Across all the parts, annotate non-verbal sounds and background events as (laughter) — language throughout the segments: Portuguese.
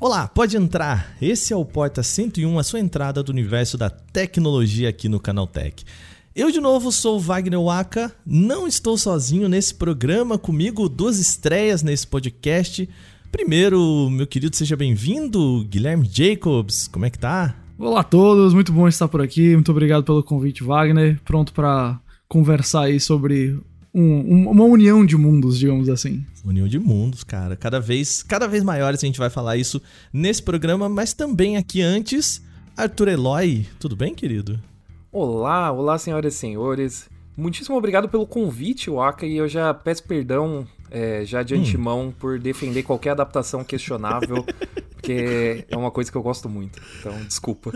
Olá, pode entrar. Esse é o Porta 101, a sua entrada do universo da tecnologia aqui no Canaltech. Eu de novo sou Wagner Waka, não estou sozinho nesse programa, comigo duas estreias nesse podcast. Primeiro, meu querido, seja bem-vindo, Guilherme Jacobs, como é que tá? Olá a todos, muito bom estar por aqui, muito obrigado pelo convite, Wagner. Pronto para conversar aí sobre um, uma união de mundos, digamos assim. União de mundos, cara. Cada vez, cada vez maiores a gente vai falar isso nesse programa, mas também aqui antes, Arthur Eloy. Tudo bem, querido? Olá, olá, senhoras e senhores. Muitíssimo obrigado pelo convite, Waka, e eu já peço perdão é, já de hum. antemão por defender qualquer adaptação questionável, (laughs) porque é uma coisa que eu gosto muito. Então, desculpa.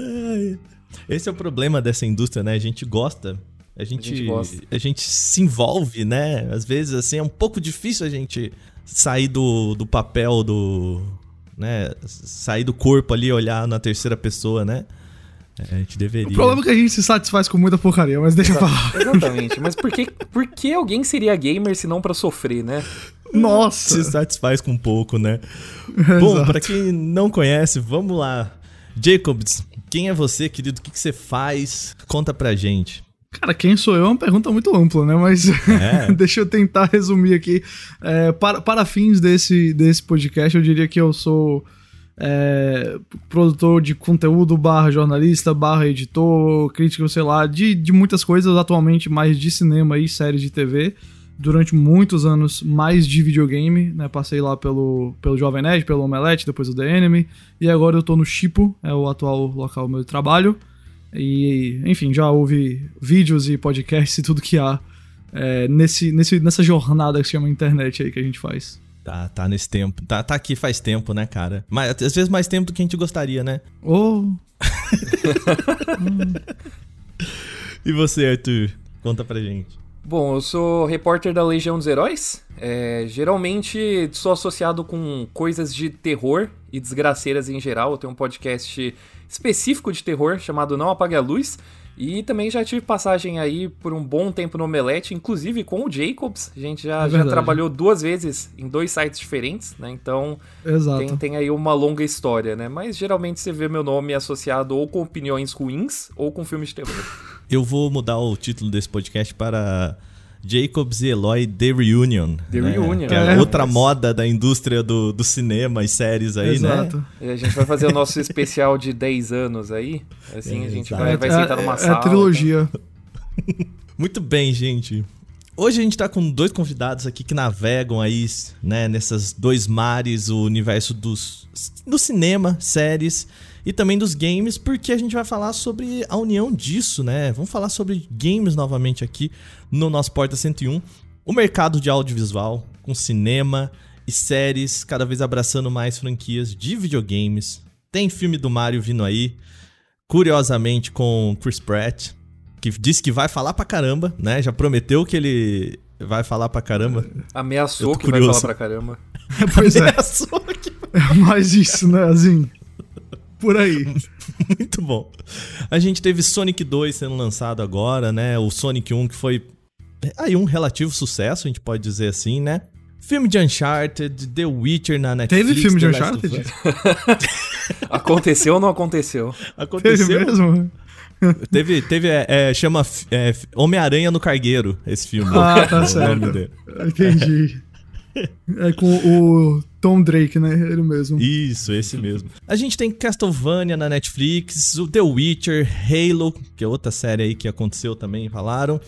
Esse é o problema dessa indústria, né? A gente gosta a gente, a gente, a gente, se envolve, né? Às vezes, assim, é um pouco difícil a gente sair do, do papel do. né? Sair do corpo ali, olhar na terceira pessoa, né? É, a gente deveria. O problema é que a gente se satisfaz com muita porcaria, mas deixa eu falar. Exatamente. Mas por que, por que alguém seria gamer se não para sofrer, né? Nossa! Se satisfaz com pouco, né? (laughs) Bom, para quem não conhece, vamos lá. Jacobs, quem é você, querido? O que, que você faz? Conta pra gente. Cara, quem sou eu é uma pergunta muito ampla, né? Mas é. (laughs) deixa eu tentar resumir aqui. É, para, para fins desse, desse podcast, eu diria que eu sou é, produtor de conteúdo, barra jornalista, barra editor, crítico, sei lá, de, de muitas coisas, atualmente mais de cinema e séries de TV. Durante muitos anos, mais de videogame, né? Passei lá pelo, pelo Jovem Nerd, pelo Omelete, depois o The Enemy, e agora eu tô no Chipo, é o atual local do meu trabalho. E, enfim, já houve vídeos e podcasts e tudo que há é, nesse, nesse, nessa jornada que se chama internet aí que a gente faz. Tá, tá nesse tempo. Tá, tá aqui faz tempo, né, cara? Mas, às vezes mais tempo do que a gente gostaria, né? Oh! (laughs) e você, Arthur? Conta pra gente. Bom, eu sou repórter da Legião dos Heróis. É, geralmente sou associado com coisas de terror e desgraceiras em geral. Eu tenho um podcast específico de terror chamado Não Apague a Luz. E também já tive passagem aí por um bom tempo no Omelete, inclusive com o Jacobs. A gente já, é já trabalhou duas vezes em dois sites diferentes, né? Então tem, tem, aí uma longa história, né? Mas geralmente você vê meu nome associado ou com opiniões ruins ou com filmes de terror. Eu vou mudar o título desse podcast para Jacobs e Eloy The Reunion. The né? Reunion. Que é, é outra moda da indústria do, do cinema e séries aí, né? Exato. né? E a gente vai fazer o nosso especial de 10 anos aí. Assim, é, a gente vai, vai sentar numa é, sala. É a trilogia. (laughs) Muito bem, gente. Hoje a gente tá com dois convidados aqui que navegam aí, né, nessas dois mares, o universo dos, do cinema, séries e também dos games, porque a gente vai falar sobre a união disso, né? Vamos falar sobre games novamente aqui no nosso Porta 101. O mercado de audiovisual, com cinema e séries, cada vez abraçando mais franquias de videogames. Tem filme do Mario vindo aí, curiosamente com Chris Pratt, que disse que vai falar pra caramba, né? Já prometeu que ele vai falar pra caramba. Ameaçou que curioso. vai falar pra caramba. (laughs) pois é. Ameaçou que... É mais isso, né? Assim por aí. (laughs) Muito bom. A gente teve Sonic 2 sendo lançado agora, né? O Sonic 1 que foi aí um relativo sucesso, a gente pode dizer assim, né? Filme de Uncharted, The Witcher na Netflix. Teve filme de Uncharted? (laughs) aconteceu ou não aconteceu? Aconteceu. Teve mesmo? teve, teve é, é, chama é, Homem-Aranha no Cargueiro, esse filme. Ah, tá (laughs) certo. Entendi. É com o Tom Drake, né? Ele mesmo. Isso, esse mesmo. A gente tem Castlevania na Netflix, o The Witcher, Halo, que é outra série aí que aconteceu também, falaram.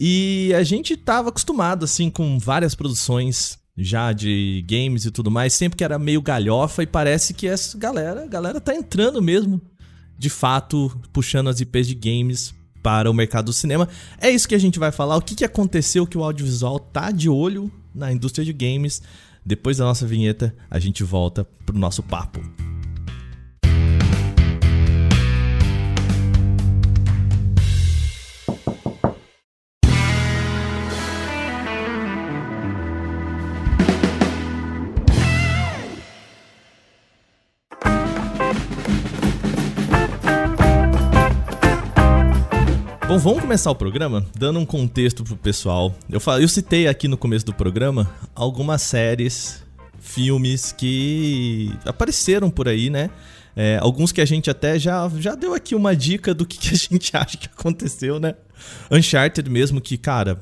E a gente tava acostumado, assim, com várias produções já de games e tudo mais, sempre que era meio galhofa, e parece que essa galera, a galera tá entrando mesmo, de fato, puxando as IPs de games para o mercado do cinema. É isso que a gente vai falar, o que, que aconteceu que o audiovisual tá de olho na indústria de games. Depois da nossa vinheta, a gente volta pro nosso papo. Bom, vamos começar o programa dando um contexto pro pessoal. Eu, falei, eu citei aqui no começo do programa algumas séries filmes que apareceram por aí, né? É, alguns que a gente até já, já deu aqui uma dica do que, que a gente (laughs) acha que aconteceu, né? Uncharted mesmo, que, cara,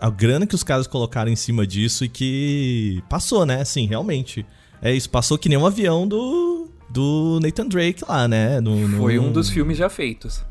a grana que os caras colocaram em cima disso e que passou, né? Assim, realmente. É isso, passou que nem um avião do, do Nathan Drake lá, né? No, no... Foi um dos filmes já feitos.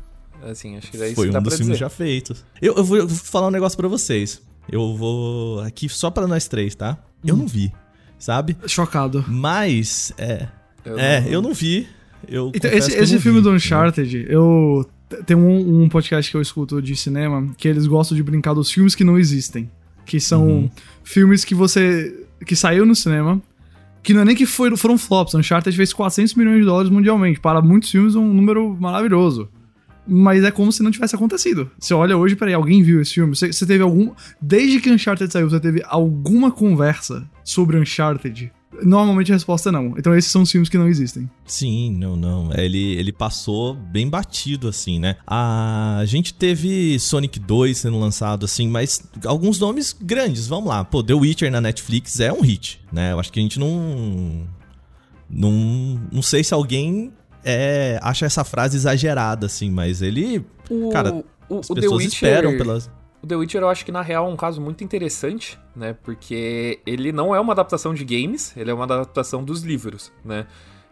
Assim, acho que daí Foi um dos filmes dizer. já feitos. Eu, eu, vou, eu, vou, falar um negócio para vocês. Eu vou. Aqui só para nós três, tá? Eu hum. não vi, sabe? Chocado. Mas, é. Eu é, não... eu não vi. Eu então, esse, esse filme vi, do Uncharted, né? eu. Tem um, um, podcast que eu escuto de cinema que eles gostam de brincar dos filmes que não existem. Que são uhum. filmes que você. que saiu no cinema. Que não é nem que foi, foram flops. Uncharted fez 400 milhões de dólares mundialmente. Para muitos filmes, um número maravilhoso. Mas é como se não tivesse acontecido. Você olha hoje, peraí, alguém viu esse filme? Você, teve algum. Desde que Uncharted saiu, você teve alguma conversa sobre Uncharted Normalmente a resposta é não. Então esses são os filmes que não existem. Sim, não, não. Ele, ele passou bem batido, assim, né? A gente teve Sonic 2 sendo lançado, assim, mas alguns nomes grandes, vamos lá. Pô, The Witcher na Netflix é um hit, né? Eu acho que a gente não. Não, não sei se alguém é, acha essa frase exagerada, assim, mas ele. O, cara, o, as pessoas Witcher... esperam pelas. O The Witcher eu acho que na real é um caso muito interessante, né? Porque ele não é uma adaptação de games, ele é uma adaptação dos livros, né?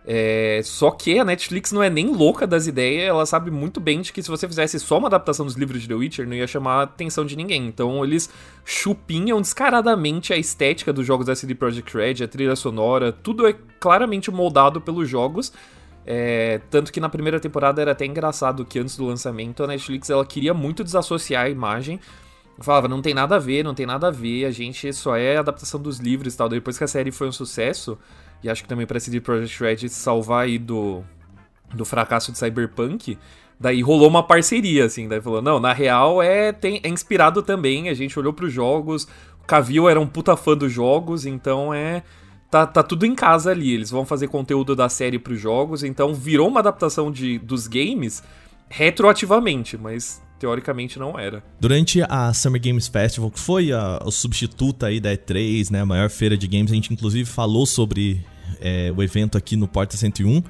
É, só que a Netflix não é nem louca das ideias, ela sabe muito bem de que se você fizesse só uma adaptação dos livros de The Witcher, não ia chamar a atenção de ninguém. Então eles chupinham descaradamente a estética dos jogos da CD Projekt Red, a trilha sonora, tudo é claramente moldado pelos jogos. É, tanto que na primeira temporada era até engraçado que antes do lançamento a Netflix ela queria muito desassociar a imagem falava, não tem nada a ver, não tem nada a ver, a gente só é adaptação dos livros e tal. Depois que a série foi um sucesso, e acho que também para CD Projekt Red salvar aí do, do fracasso de Cyberpunk, daí rolou uma parceria, assim, daí falou, não, na real é, tem, é inspirado também, a gente olhou pros jogos, o Cavill era um puta fã dos jogos, então é... Tá, tá tudo em casa ali, eles vão fazer conteúdo da série pros jogos, então virou uma adaptação de, dos games retroativamente, mas teoricamente não era. Durante a Summer Games Festival, que foi a, a substituta aí da E3, né, a maior feira de games, a gente inclusive falou sobre é, o evento aqui no Porta 101.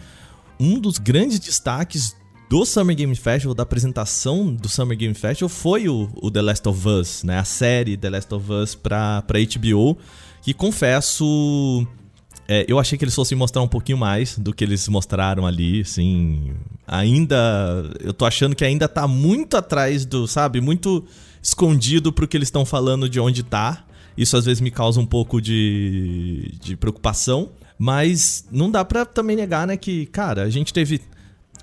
Um dos grandes destaques do Summer Game Festival, da apresentação do Summer Game Festival, foi o, o The Last of Us, né, a série The Last of Us pra HBO, que confesso é, eu achei que eles fossem mostrar um pouquinho mais do que eles mostraram ali, assim. Ainda. Eu tô achando que ainda tá muito atrás do, sabe? Muito escondido pro que eles estão falando de onde tá. Isso às vezes me causa um pouco de, de preocupação. Mas não dá pra também negar, né, que, cara, a gente teve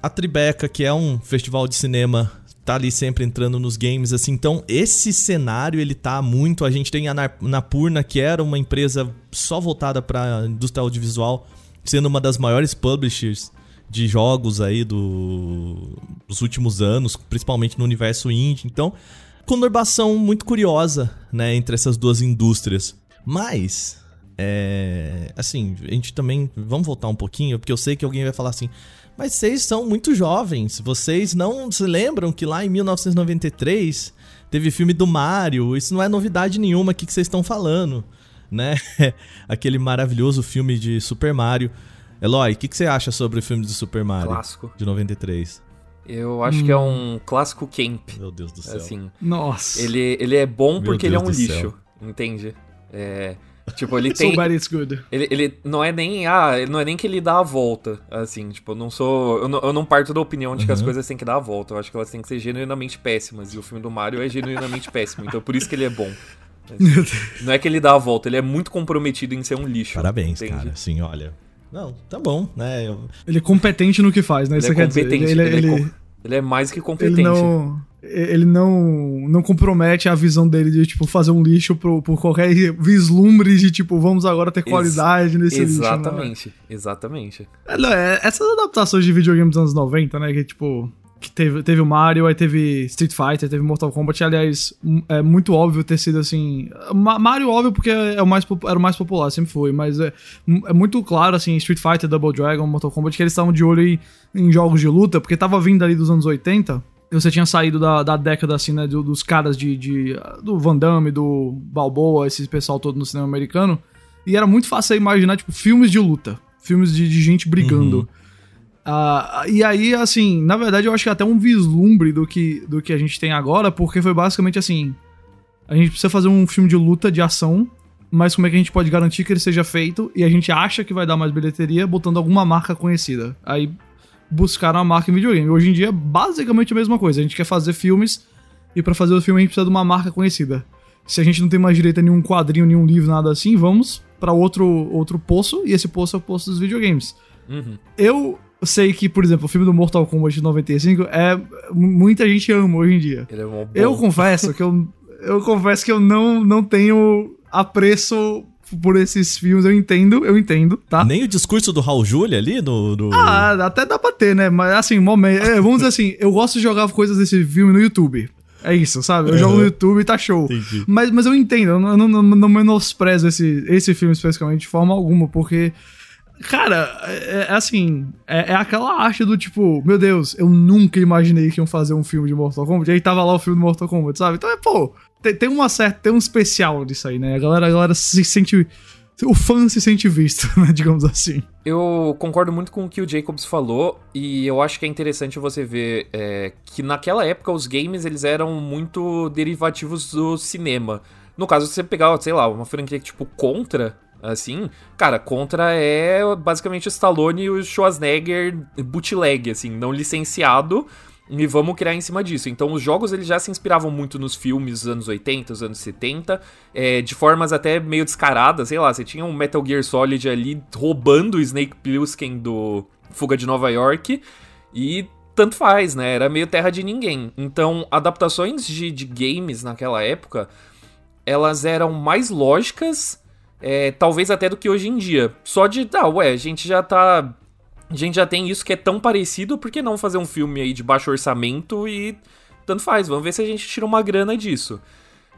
a Tribeca, que é um festival de cinema tá ali sempre entrando nos games, assim. Então, esse cenário, ele tá muito... A gente tem a Napurna, que era uma empresa só voltada pra indústria audiovisual, sendo uma das maiores publishers de jogos aí do, dos últimos anos, principalmente no universo indie. Então, conurbação muito curiosa, né, entre essas duas indústrias. Mas, é, assim, a gente também... Vamos voltar um pouquinho, porque eu sei que alguém vai falar assim... Mas vocês são muito jovens. Vocês não se lembram que lá em 1993 teve filme do Mario? Isso não é novidade nenhuma aqui que vocês estão falando, né? (laughs) Aquele maravilhoso filme de Super Mario. Eloy, o que, que você acha sobre o filme do Super Mario? Clássico. De 93. Eu acho hum. que é um clássico camp. Meu Deus do céu. Assim, Nossa. Ele, ele é bom porque ele é um lixo, céu. entende? É, Tipo, ele (laughs) tem. So it's good. Ele, ele não é nem. Ah, não é nem que ele dá a volta. Assim, tipo, eu não sou. Eu não, eu não parto da opinião de que as uhum. coisas têm que dar a volta. Eu acho que elas têm que ser genuinamente péssimas. E o filme do Mario é genuinamente (laughs) péssimo. Então por isso que ele é bom. (laughs) Não é que ele dá a volta, ele é muito comprometido em ser um lixo. Parabéns, entende? cara. Sim, olha. Não, tá bom, né? Eu... Ele é competente no que faz, né? Ele Isso é competente. Ele, ele, ele, é, ele, é mais que competente. Ele não ele não não compromete a visão dele de tipo fazer um lixo por, por qualquer vislumbre de tipo vamos agora ter qualidade Ex nesse exatamente, lixo. Exatamente, exatamente. É, é, essas adaptações de videogames dos anos 90, né, que tipo que teve, teve o Mario, aí teve Street Fighter, teve Mortal Kombat, aliás, é muito óbvio ter sido assim. Mario, óbvio, porque é o mais, era o mais popular, sempre foi, mas é, é muito claro, assim, Street Fighter, Double Dragon, Mortal Kombat, que eles estavam de olho em, em jogos de luta, porque tava vindo ali dos anos 80 você tinha saído da, da década, assim, né, dos caras de, de, do Van Damme, do Balboa, esse pessoal todo no cinema americano, E era muito fácil imaginar, tipo, filmes de luta. Filmes de, de gente brigando. Uhum. Uh, e aí, assim, na verdade eu acho que é até um vislumbre do que, do que a gente tem agora, porque foi basicamente assim: a gente precisa fazer um filme de luta, de ação, mas como é que a gente pode garantir que ele seja feito e a gente acha que vai dar mais bilheteria botando alguma marca conhecida? Aí buscaram a marca em videogame. Hoje em dia é basicamente a mesma coisa: a gente quer fazer filmes e para fazer o filme a gente precisa de uma marca conhecida. Se a gente não tem mais direito a nenhum quadrinho, nenhum livro, nada assim, vamos para outro, outro poço, e esse poço é o poço dos videogames. Uhum. Eu sei que, por exemplo, o filme do Mortal Kombat de 95 é. Muita gente ama hoje em dia. É. Eu confesso que eu. Eu confesso que eu não, não tenho apreço por esses filmes, eu entendo, eu entendo, tá? Nem o discurso do Raul Júlia ali, do, do, Ah, até dá pra ter, né? Mas assim, momento, é, vamos dizer assim, eu gosto de jogar coisas desse filme no YouTube. É isso, sabe? Eu uhum. jogo no YouTube e tá show. Mas, mas eu entendo, eu não, não, não menosprezo esse, esse filme especificamente de forma alguma, porque Cara, é, é assim, é, é, aquela arte do tipo, meu Deus, eu nunca imaginei que iam fazer um filme de Mortal Kombat. E aí tava lá o filme do Mortal Kombat, sabe? Então é, pô, tem, tem uma certa, tem um especial disso aí, né? A galera, a galera se sente. O fã se sente visto, (laughs) né? Digamos assim. Eu concordo muito com o que o Jacobs falou, e eu acho que é interessante você ver é, que naquela época os games eles eram muito derivativos do cinema. No caso, você pegar, sei lá, uma franquia tipo Contra, assim, cara, Contra é basicamente Stallone e o Schwarzenegger bootleg, assim, não licenciado, e vamos criar em cima disso. Então, os jogos eles já se inspiravam muito nos filmes dos anos 80, dos anos 70, é, de formas até meio descaradas, sei lá, você tinha um Metal Gear Solid ali roubando o Snake Plissken do Fuga de Nova York, e tanto faz, né? Era meio terra de ninguém. Então, adaptações de, de games naquela época, elas eram mais lógicas é, talvez até do que hoje em dia. Só de, ah, ué, a gente já tá. A gente já tem isso que é tão parecido, por que não fazer um filme aí de baixo orçamento e tanto faz, vamos ver se a gente tira uma grana disso.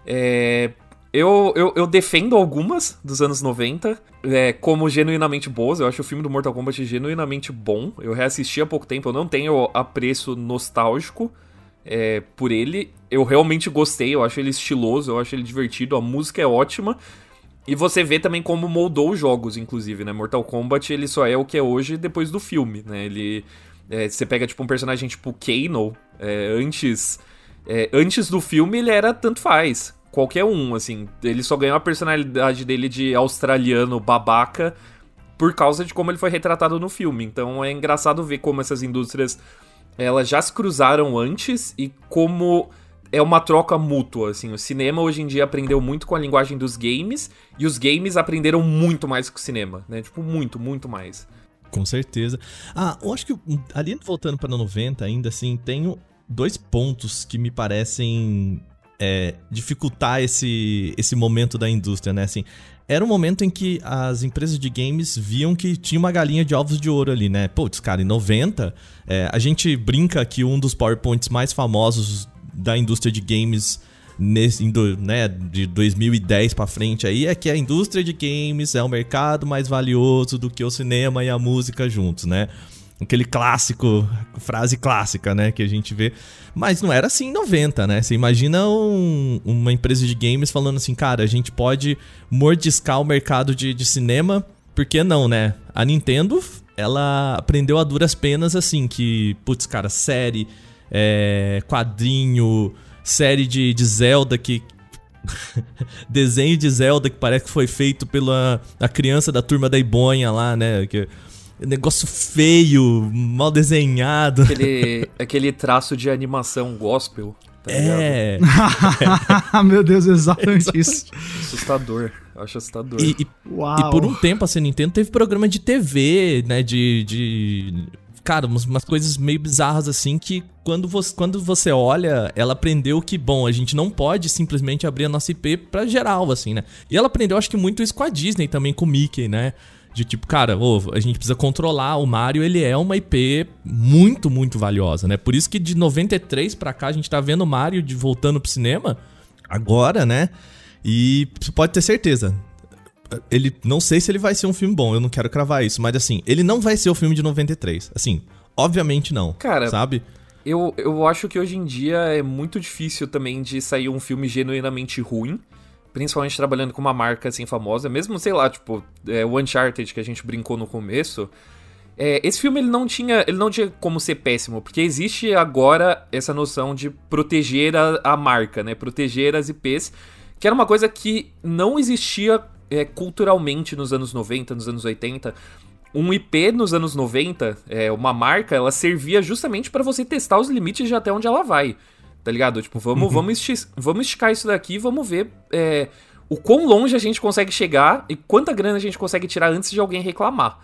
É, eu, eu, eu, defendo algumas dos anos 90 é, como genuinamente boas. Eu acho o filme do Mortal Kombat genuinamente bom. Eu reassisti há pouco tempo, eu não tenho apreço nostálgico é, por ele. Eu realmente gostei, eu acho ele estiloso, eu acho ele divertido, a música é ótima. E você vê também como moldou os jogos, inclusive, né? Mortal Kombat, ele só é o que é hoje depois do filme, né? Ele... É, você pega, tipo, um personagem tipo Kano, é, antes... É, antes do filme, ele era tanto faz. Qualquer um, assim. Ele só ganhou a personalidade dele de australiano babaca por causa de como ele foi retratado no filme. Então é engraçado ver como essas indústrias elas já se cruzaram antes e como é uma troca mútua, assim. O cinema hoje em dia aprendeu muito com a linguagem dos games e os games aprenderam muito mais com o cinema, né? Tipo, muito, muito mais. Com certeza. Ah, eu acho que ali voltando para 90 ainda assim, tenho dois pontos que me parecem é, dificultar esse, esse momento da indústria, né? Assim, era um momento em que as empresas de games viam que tinha uma galinha de ovos de ouro ali, né? Putz, cara, em 90, é, a gente brinca que um dos PowerPoints mais famosos da indústria de games nesse, né, de 2010 para frente aí é que a indústria de games é o mercado mais valioso do que o cinema e a música juntos, né? Aquele clássico, frase clássica, né, que a gente vê. Mas não era assim em 90, né? Você imagina um, uma empresa de games falando assim, cara, a gente pode mordiscar o mercado de, de cinema, por que não, né? A Nintendo, ela aprendeu a duras penas assim, que, putz, cara, série é, quadrinho, série de, de Zelda que. (laughs) desenho de Zelda que parece que foi feito pela a criança da turma da Ibonha lá, né? Que, negócio feio, mal desenhado. Aquele, (laughs) aquele traço de animação gospel. Tá é. (laughs) Meu Deus, exatamente é isso. Assustador. Eu acho assustador. E, e, e, por um tempo a Nintendo teve programa de TV, né? De, de cara, umas, umas, coisas meio bizarras assim que quando você, quando você olha, ela aprendeu que, bom, a gente não pode simplesmente abrir a nossa IP pra geral, assim, né? E ela aprendeu, acho que muito isso com a Disney também, com o Mickey, né? De tipo, cara, a gente precisa controlar. O Mario, ele é uma IP muito, muito valiosa, né? Por isso que de 93 pra cá a gente tá vendo o Mario de, voltando pro cinema agora, né? E você pode ter certeza, ele não sei se ele vai ser um filme bom, eu não quero cravar isso, mas assim, ele não vai ser o filme de 93. Assim, obviamente não. Cara, sabe? Eu, eu acho que hoje em dia é muito difícil também de sair um filme genuinamente ruim. principalmente trabalhando com uma marca assim famosa, mesmo, sei lá, tipo, é, o Uncharted que a gente brincou no começo. É, esse filme ele não tinha ele não tinha como ser péssimo, porque existe agora essa noção de proteger a, a marca, né? Proteger as IPs, que era uma coisa que não existia é, culturalmente nos anos 90, nos anos 80. Um IP nos anos 90, é, uma marca, ela servia justamente para você testar os limites de até onde ela vai. Tá ligado? Tipo, vamos, uhum. vamos, esti vamos esticar isso daqui, vamos ver é, o quão longe a gente consegue chegar e quanta grana a gente consegue tirar antes de alguém reclamar.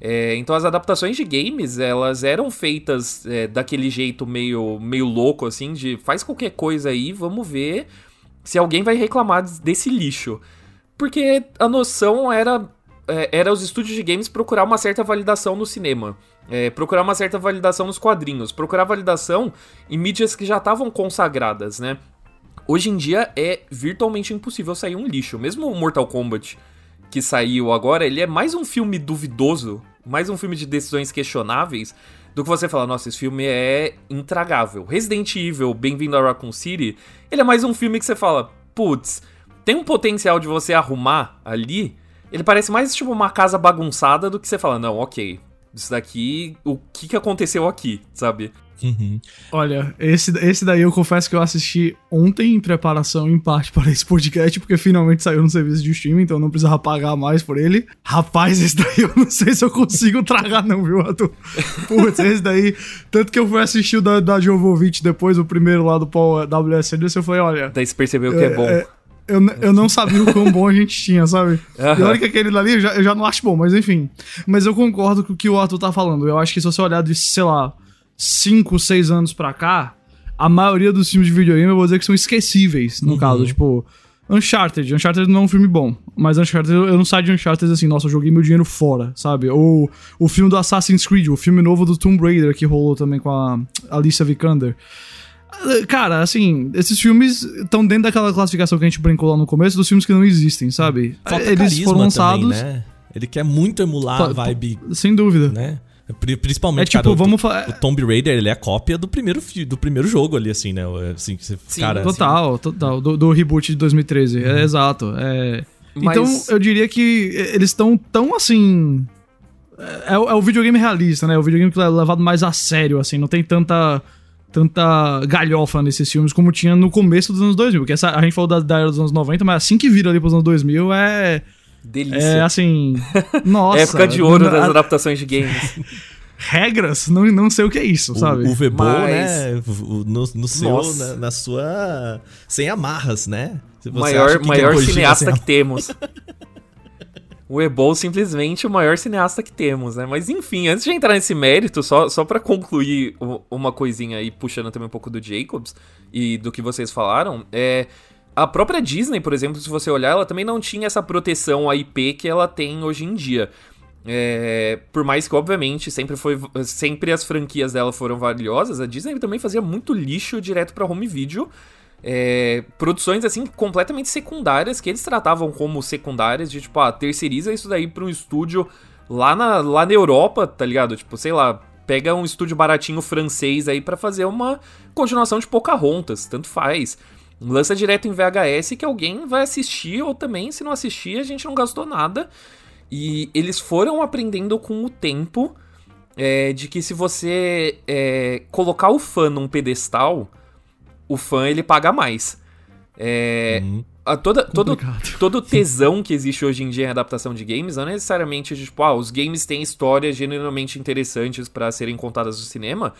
É, então as adaptações de games, elas eram feitas é, daquele jeito meio, meio louco, assim, de faz qualquer coisa aí, vamos ver se alguém vai reclamar desse lixo. Porque a noção era, era os estúdios de games procurar uma certa validação no cinema. É, procurar uma certa validação nos quadrinhos. Procurar validação em mídias que já estavam consagradas, né? Hoje em dia é virtualmente impossível sair um lixo. Mesmo o Mortal Kombat que saiu agora, ele é mais um filme duvidoso mais um filme de decisões questionáveis do que você falar, nossa, esse filme é intragável. Resident Evil, Bem-vindo a Raccoon City, ele é mais um filme que você fala, putz, tem um potencial de você arrumar ali. Ele parece mais tipo uma casa bagunçada do que você fala, não, ok, isso daqui, o que, que aconteceu aqui, sabe? Uhum. Olha, esse, esse daí eu confesso que eu assisti ontem em preparação, em parte, (laughs) para esse podcast, porque finalmente saiu no serviço de streaming, então eu não precisava pagar mais por ele. Rapaz, esse daí eu não sei se eu consigo tragar, não, viu, Arthur? Putz, esse daí. Tanto que eu fui assistir o da, da Jovovich depois, o primeiro lá do Paul WS Anderson, eu falei, olha. Daí você percebeu que é, é bom. É, eu, eu não sabia o quão bom a gente tinha, sabe? Uhum. E olha que aquele dali eu já, eu já não acho bom, mas enfim. Mas eu concordo com o que o Arthur tá falando. Eu acho que se você olhar de, sei lá, 5, 6 anos pra cá, a maioria dos filmes de videogame eu vou dizer que são esquecíveis, no uhum. caso. Tipo, Uncharted. Uncharted não é um filme bom, mas Uncharted, eu não saio de Uncharted assim, nossa, eu joguei meu dinheiro fora, sabe? Ou o filme do Assassin's Creed, o filme novo do Tomb Raider que rolou também com a Alicia Vikander. Cara, assim, esses filmes estão dentro daquela classificação que a gente brincou lá no começo dos filmes que não existem, sabe? Falta Eles foram lançados. Também, né? Ele quer muito emular a vibe. Sem dúvida. Né? Principalmente, é, tipo, cara, vamos o, o Tomb Raider, ele é a cópia do primeiro, do primeiro jogo ali, assim, né? Assim, você, Sim, cara, total, assim... total. Do, do, reboot de 2013. É, uhum. É, exato. É... Mas... Então, eu diria que eles estão tão, assim... É, é, o videogame realista, né? O videogame que é levado mais a sério, assim. Não tem tanta tanta galhofa nesses filmes como tinha no começo dos anos 2000. Porque essa, a gente falou da, da era dos anos 90, mas assim que vira ali pros anos 2000 é... Delícia. É assim... (laughs) Nossa. Época de ouro das adaptações de games. (laughs) regras, não, não sei o que é isso, sabe? O Vebo, Mas... né? No, no seu, na, na, sua. Sem amarras, né? maior maior cineasta que temos. (laughs) o Ebol simplesmente o maior cineasta que temos, né? Mas enfim, antes de entrar nesse mérito, só, só para concluir uma coisinha aí, puxando também um pouco do Jacobs e do que vocês falaram, é. A própria Disney, por exemplo, se você olhar, ela também não tinha essa proteção à IP que ela tem hoje em dia. É, por mais que, obviamente, sempre foi sempre as franquias dela foram valiosas, a Disney também fazia muito lixo direto para home video. É, produções assim completamente secundárias que eles tratavam como secundárias, de tipo, ah, terceiriza isso daí pra um estúdio lá na, lá na Europa, tá ligado? Tipo, sei lá, pega um estúdio baratinho francês aí para fazer uma continuação de Pocahontas, tanto faz. Lança direto em VHS que alguém vai assistir, ou também, se não assistir, a gente não gastou nada. E eles foram aprendendo com o tempo é, de que se você é, colocar o fã num pedestal, o fã ele paga mais. É, uhum. a toda, todo, (laughs) todo tesão que existe hoje em dia em adaptação de games não é necessariamente de, tipo, ah, os games têm histórias genuinamente interessantes para serem contadas no cinema,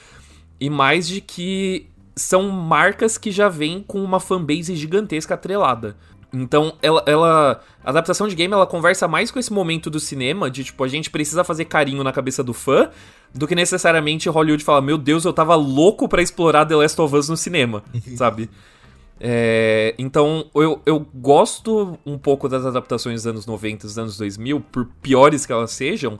e mais de que são marcas que já vêm com uma fanbase gigantesca atrelada. Então, ela, ela. A adaptação de game ela conversa mais com esse momento do cinema, de tipo, a gente precisa fazer carinho na cabeça do fã, do que necessariamente Hollywood fala, meu Deus, eu tava louco para explorar The Last of Us no cinema, (laughs) sabe? É, então, eu, eu gosto um pouco das adaptações dos anos 90 dos anos 2000, por piores que elas sejam,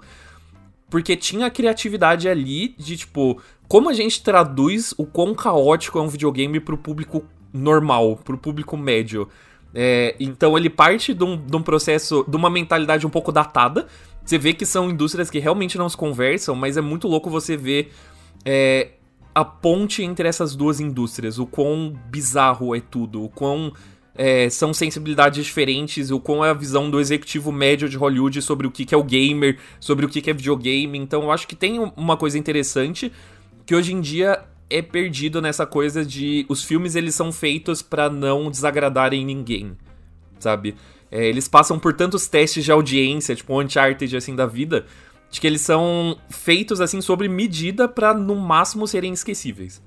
porque tinha a criatividade ali de, tipo, como a gente traduz o quão caótico é um videogame pro público normal, pro público médio. É, então ele parte de um, de um, processo, de uma mentalidade um pouco datada. Você vê que são indústrias que realmente não se conversam, mas é muito louco você ver é, a ponte entre essas duas indústrias, o quão bizarro é tudo, o quão é, são sensibilidades diferentes, o qual é a visão do executivo médio de Hollywood sobre o que, que é o gamer, sobre o que, que é videogame. Então eu acho que tem uma coisa interessante que hoje em dia é perdido nessa coisa de os filmes eles são feitos para não desagradarem ninguém, sabe? É, eles passam por tantos testes de audiência, tipo o Uncharted assim da vida, de que eles são feitos assim sobre medida para no máximo serem esquecíveis,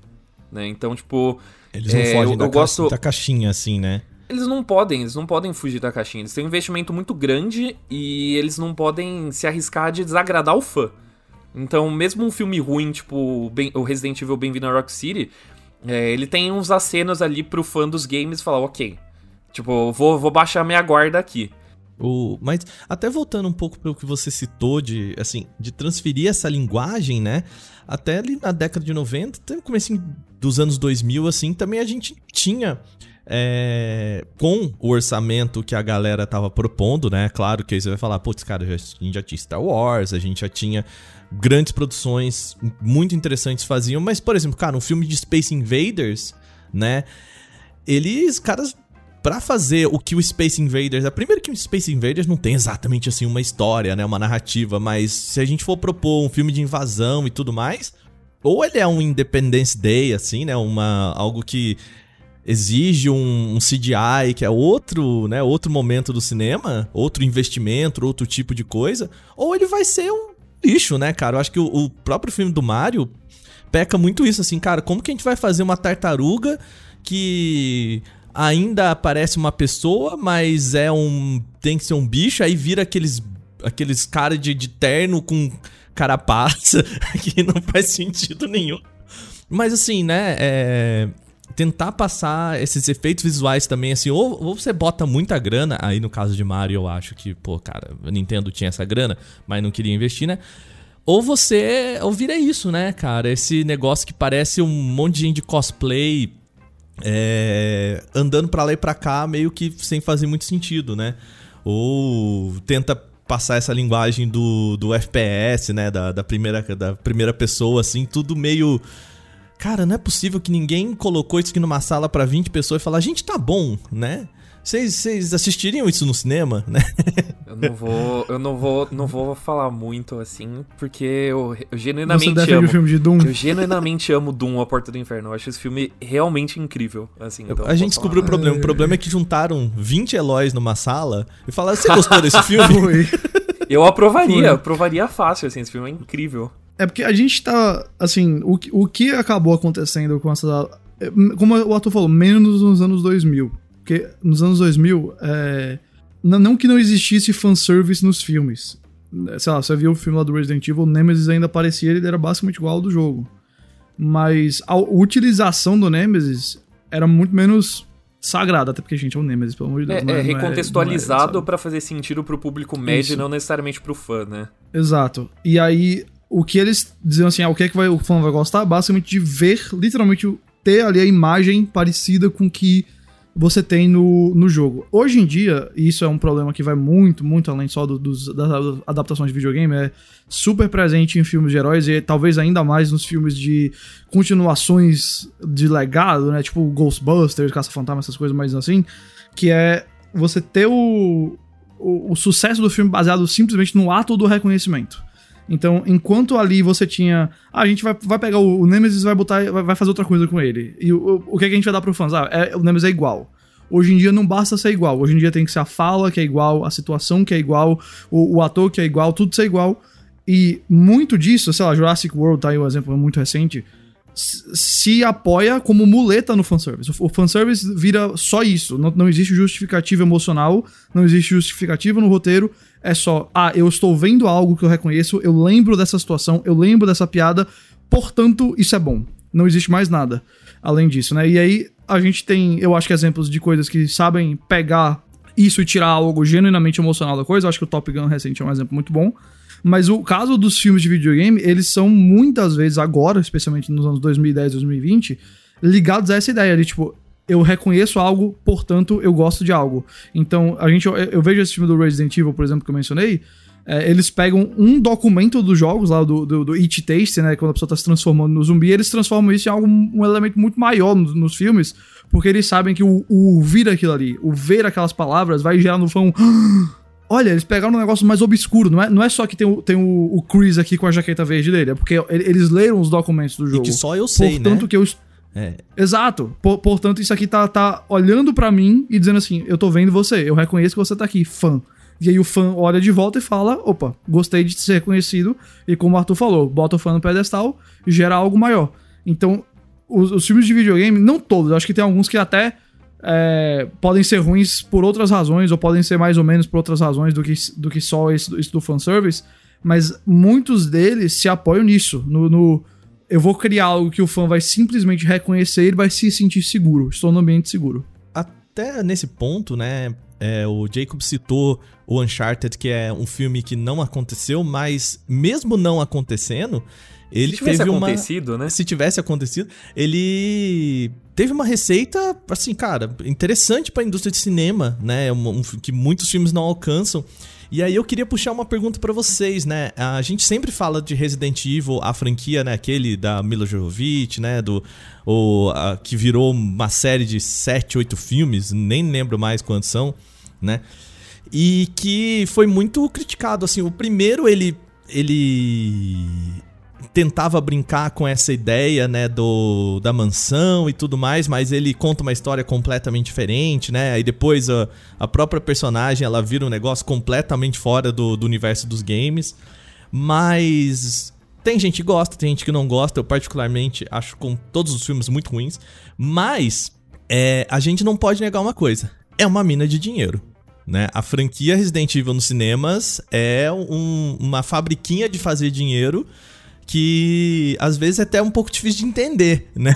né? Então tipo eles não é, fogem eu, da, eu ca gosto... da caixinha assim, né? Eles não podem, eles não podem fugir da caixinha. Eles têm um investimento muito grande e eles não podem se arriscar de desagradar o fã. Então, mesmo um filme ruim, tipo o Resident Evil Bem-vindo a Rock City, é, ele tem uns acenos ali pro fã dos games falar, ok, tipo, vou, vou baixar minha guarda aqui. O, mas até voltando um pouco pelo que você citou de, assim, de transferir essa linguagem, né? Até ali na década de 90, até no começo dos anos 2000, assim, também a gente tinha é, com o orçamento que a galera tava propondo, né? Claro que aí você vai falar, putz, cara, a gente já tinha Star Wars, a gente já tinha grandes produções muito interessantes faziam, mas, por exemplo, cara, um filme de Space Invaders, né? Eles, caras, para fazer o que o Space Invaders. É, primeiro que o Space Invaders não tem exatamente assim uma história, né? Uma narrativa, mas se a gente for propor um filme de invasão e tudo mais, ou ele é um Independence Day, assim, né? Uma, algo que exige um, um, CGI, que é outro, né, outro momento do cinema, outro investimento, outro tipo de coisa, ou ele vai ser um lixo, né, cara? Eu acho que o, o próprio filme do Mario peca muito isso, assim, cara, como que a gente vai fazer uma tartaruga que ainda parece uma pessoa, mas é um. tem que ser um bicho, aí vira aqueles. aqueles cara de, de terno com carapaça, (laughs) que não faz sentido nenhum. Mas assim, né? É, tentar passar esses efeitos visuais também, assim, ou, ou, você bota muita grana, aí no caso de Mario eu acho que, pô, cara, a Nintendo tinha essa grana, mas não queria investir, né? Ou você, ou vira isso, né, cara? Esse negócio que parece um monte de gente de cosplay é, andando para lá e pra cá, meio que sem fazer muito sentido, né? Ou tenta passar essa linguagem do, do FPS, né? Da, da, primeira, da primeira pessoa, assim, tudo meio cara, não é possível que ninguém colocou isso aqui numa sala para 20 pessoas e falar, gente, tá bom, né? Vocês assistiriam isso no cinema, né? (laughs) Eu não vou, eu não vou, não vou falar muito assim, porque eu, eu genuinamente Você amo. O filme de Doom? Eu genuinamente amo Doom, A Porta do Inferno. Eu acho esse filme realmente incrível, assim. Então a gente descobriu o problema. O problema é que juntaram 20 Eloys numa sala e falaram: "Você gostou desse (laughs) filme?" eu aprovaria, aprovaria fácil assim, esse filme é incrível. É porque a gente tá. Assim, o, o que acabou acontecendo com essa. Como o ator falou, menos nos anos 2000. Porque nos anos 2000, é, não que não existisse fanservice nos filmes. Sei lá, você viu o filme lá do Resident Evil, o Nemesis ainda aparecia, ele era basicamente igual ao do jogo. Mas a utilização do Nemesis era muito menos sagrada, até porque, gente, é o Nemesis, pelo amor de Deus. É, é, é recontextualizado é, para fazer sentido pro público médio e não necessariamente pro fã, né? Exato. E aí, o que eles diziam assim, ah, o que é que vai, o fã vai gostar? Basicamente de ver, literalmente, ter ali a imagem parecida com que você tem no, no jogo. Hoje em dia, e isso é um problema que vai muito, muito além só do, dos, das adaptações de videogame, é super presente em filmes de heróis e talvez ainda mais nos filmes de continuações de legado, né? Tipo Ghostbusters, Caça-Fantasma, essas coisas mais assim, que é você ter o, o, o sucesso do filme baseado simplesmente no ato do reconhecimento. Então, enquanto ali você tinha. Ah, a gente vai, vai pegar o, o Nemesis e vai botar. Vai, fazer outra coisa com ele. E o, o, que, é que a gente vai dar pro fãs? Ah, é, o Nemesis é igual. Hoje em dia não basta ser igual. Hoje em dia tem que ser a fala que é igual, a situação que é igual, o, o ator que é igual, tudo ser igual. E muito disso, sei lá, Jurassic World tá aí um exemplo muito recente se apoia como muleta no fanservice. O fanservice vira só isso. Não, não existe justificativa emocional, não existe justificativa no roteiro. É só, ah, eu estou vendo algo que eu reconheço, eu lembro dessa situação, eu lembro dessa piada, portanto, isso é bom. Não existe mais nada além disso, né? E aí a gente tem, eu acho que exemplos de coisas que sabem pegar isso e tirar algo genuinamente emocional da coisa. Eu acho que o Top Gun recente é um exemplo muito bom. Mas o caso dos filmes de videogame, eles são muitas vezes agora, especialmente nos anos 2010, 2020, ligados a essa ideia de tipo, eu reconheço algo, portanto eu gosto de algo. Então, a gente eu, eu vejo esse filme do Resident Evil, por exemplo, que eu mencionei, é, eles pegam um documento dos jogos, lá do, do, do It Taste, né? Quando a pessoa tá se transformando no zumbi, eles transformam isso em algo, um elemento muito maior nos, nos filmes, porque eles sabem que o, o ouvir aquilo ali, o ver aquelas palavras, vai gerar no fã um. (gasps) (gasps) Olha, eles pegaram um negócio mais obscuro. Não é, não é só que tem, o, tem o, o Chris aqui com a jaqueta verde dele, é porque eles leram os documentos do jogo. E que só eu sei, portanto, né? que eu. É. Exato. Por, portanto, isso aqui tá, tá olhando para mim e dizendo assim: eu tô vendo você, eu reconheço que você tá aqui, fã. E aí o fã olha de volta e fala: opa, gostei de ser reconhecido. E como o Arthur falou, bota o fã no pedestal e gera algo maior. Então, os, os filmes de videogame, não todos, acho que tem alguns que até é, podem ser ruins por outras razões, ou podem ser mais ou menos por outras razões do que, do que só esse, isso do fanservice, mas muitos deles se apoiam nisso, no, no, eu vou criar algo que o fã vai simplesmente reconhecer e vai se sentir seguro, estou no ambiente seguro. Até nesse ponto, né, é, o Jacob citou o Uncharted, que é um filme que não aconteceu, mas mesmo não acontecendo, ele se tivesse teve acontecido, uma, né? Se tivesse acontecido, ele teve uma receita, assim, cara, interessante para a indústria de cinema, né? Um, um, que muitos filmes não alcançam. E aí eu queria puxar uma pergunta para vocês, né? A gente sempre fala de Resident Evil, a franquia, né? Aquele da Mila Jovovich, né? Do, o, a, que virou uma série de sete, oito filmes, nem lembro mais quantos são, né? E que foi muito criticado, assim. O primeiro, ele... Ele tentava brincar com essa ideia, né, do, da mansão e tudo mais, mas ele conta uma história completamente diferente, né? Aí depois a, a própria personagem, ela vira um negócio completamente fora do, do universo dos games. Mas tem gente que gosta, tem gente que não gosta. Eu particularmente acho com todos os filmes muito ruins. Mas é, a gente não pode negar uma coisa. É uma mina de dinheiro. Né? A franquia Resident Evil nos cinemas é um, uma fabriquinha de fazer dinheiro que às vezes é até um pouco difícil de entender, (laughs) né?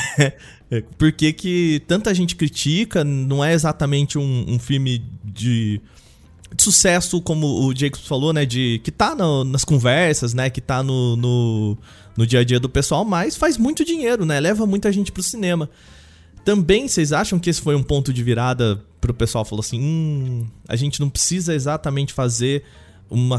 Por que, que tanta gente critica, não é exatamente um, um filme de, de, sucesso, como o Jacobs falou, né? De, que tá no, nas conversas, né? Que tá no, no, no, dia a dia do pessoal, mas faz muito dinheiro, né? Leva muita gente pro cinema. Também vocês acham que esse foi um ponto de virada pro pessoal? Falou assim: hum, a gente não precisa exatamente fazer uma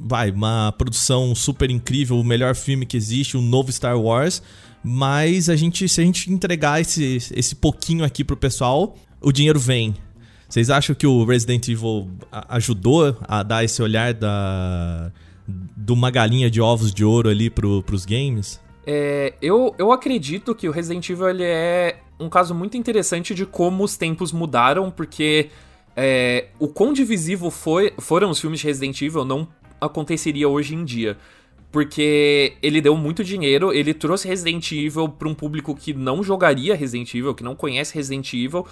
vai, uma produção super incrível, o melhor filme que existe, um novo Star Wars. Mas a gente, se a gente entregar esse, esse pouquinho aqui pro pessoal, o dinheiro vem. Vocês acham que o Resident Evil ajudou a dar esse olhar da de uma galinha de ovos de ouro ali pro, pros games? É, eu, eu acredito que o Resident Evil ele é um caso muito interessante de como os tempos mudaram, porque é, o quão divisivo foi, foram os filmes de Resident Evil não aconteceria hoje em dia. Porque ele deu muito dinheiro, ele trouxe Resident Evil para um público que não jogaria Resident Evil, que não conhece Resident Evil.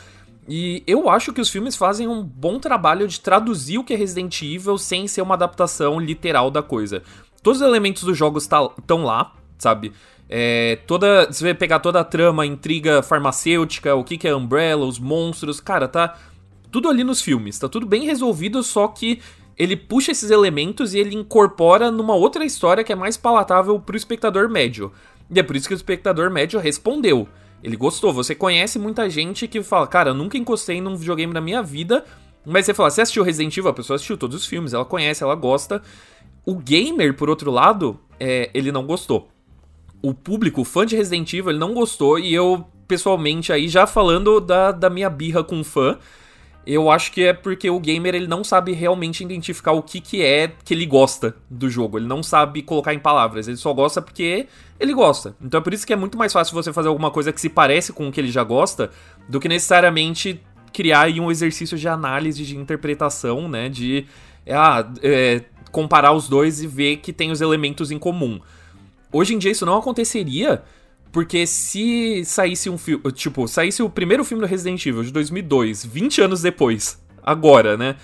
E eu acho que os filmes fazem um bom trabalho de traduzir o que é Resident Evil sem ser uma adaptação literal da coisa. Todos os elementos dos jogos estão tá, lá, sabe? É, toda, você vai pegar toda a trama, a intriga farmacêutica, o que, que é Umbrella, os monstros, cara, tá tudo ali nos filmes, tá tudo bem resolvido, só que ele puxa esses elementos e ele incorpora numa outra história que é mais palatável pro espectador médio. E é por isso que o espectador médio respondeu. Ele gostou. Você conhece muita gente que fala, cara, nunca encostei num videogame na minha vida. Mas você fala, você assistiu Resident Evil? A pessoa assistiu todos os filmes, ela conhece, ela gosta. O gamer, por outro lado, é, ele não gostou. O público, o fã de Resident Evil, ele não gostou. E eu, pessoalmente, aí já falando da, da minha birra com fã, eu acho que é porque o gamer ele não sabe realmente identificar o que, que é que ele gosta do jogo. Ele não sabe colocar em palavras. Ele só gosta porque ele gosta. Então é por isso que é muito mais fácil você fazer alguma coisa que se parece com o que ele já gosta do que necessariamente criar um exercício de análise, de interpretação, né? De ah, é, comparar os dois e ver que tem os elementos em comum. Hoje em dia isso não aconteceria porque se saísse um filme. Tipo, saísse o primeiro filme do Resident Evil de 2002, 20 anos depois, agora, né?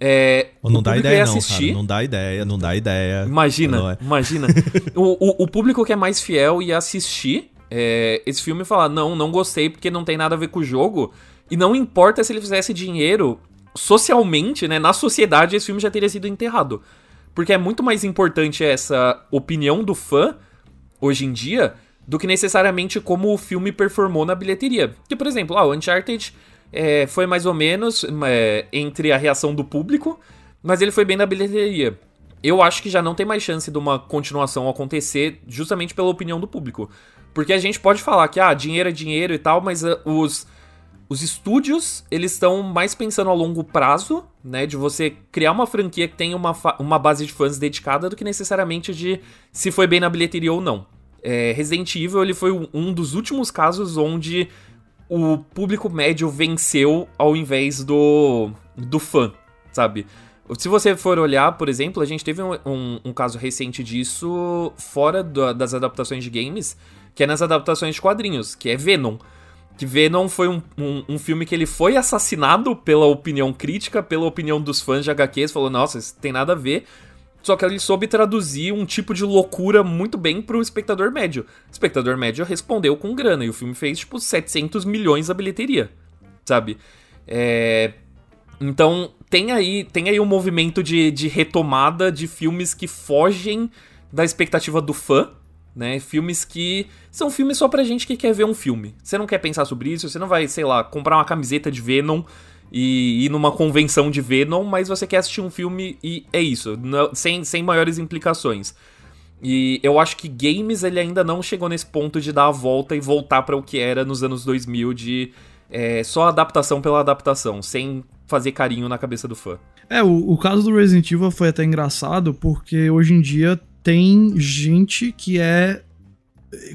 É, não dá ideia, não, cara. Não dá ideia, não dá ideia. Imagina, é. imagina. (laughs) o, o, o, público que é mais fiel ia assistir é, esse filme e falar: não, não gostei porque não tem nada a ver com o jogo. E não importa se ele fizesse dinheiro socialmente, né? Na sociedade, esse filme já teria sido enterrado. Porque é muito mais importante essa opinião do fã, hoje em dia, do que necessariamente como o filme performou na bilheteria. Que, por exemplo, ah, o Uncharted é, foi mais ou menos é, entre a reação do público, mas ele foi bem na bilheteria. eu acho que já não tem mais chance de uma continuação acontecer justamente pela opinião do público. Porque a gente pode falar que, ah, dinheiro é dinheiro e tal, mas uh, os, os estúdios, eles estão mais pensando a longo prazo, né? De você criar uma franquia que tenha uma, uma base de fãs dedicada do que necessariamente de se foi bem na bilheteria ou não. É, Resident Evil, ele foi um dos últimos casos onde o público médio venceu ao invés do, do fã, sabe? Se você for olhar, por exemplo, a gente teve um, um, um caso recente disso fora das adaptações de games, que é nas adaptações de quadrinhos, que é Venom. Que Venom foi um, um, um, filme que ele foi assassinado pela opinião crítica, pela opinião dos fãs de HQs, falou, nossa, isso tem nada a ver. Só que ele soube traduzir um tipo de loucura muito bem pro espectador médio. O espectador médio respondeu com grana, e o filme fez, tipo, 700 milhões a bilheteria, sabe? É... Então, tem aí, tem aí um movimento de, de retomada de filmes que fogem da expectativa do fã, né? Filmes que são filmes só pra gente que quer ver um filme. Você não quer pensar sobre isso, você não vai, sei lá, comprar uma camiseta de Venom e ir numa convenção de Venom, mas você quer assistir um filme e é isso, sem, sem maiores implicações. E eu acho que games ele ainda não chegou nesse ponto de dar a volta e voltar para o que era nos anos 2000 de é, só adaptação pela adaptação, sem fazer carinho na cabeça do fã. É, o, o caso do Resident Evil foi até engraçado porque hoje em dia tem gente que é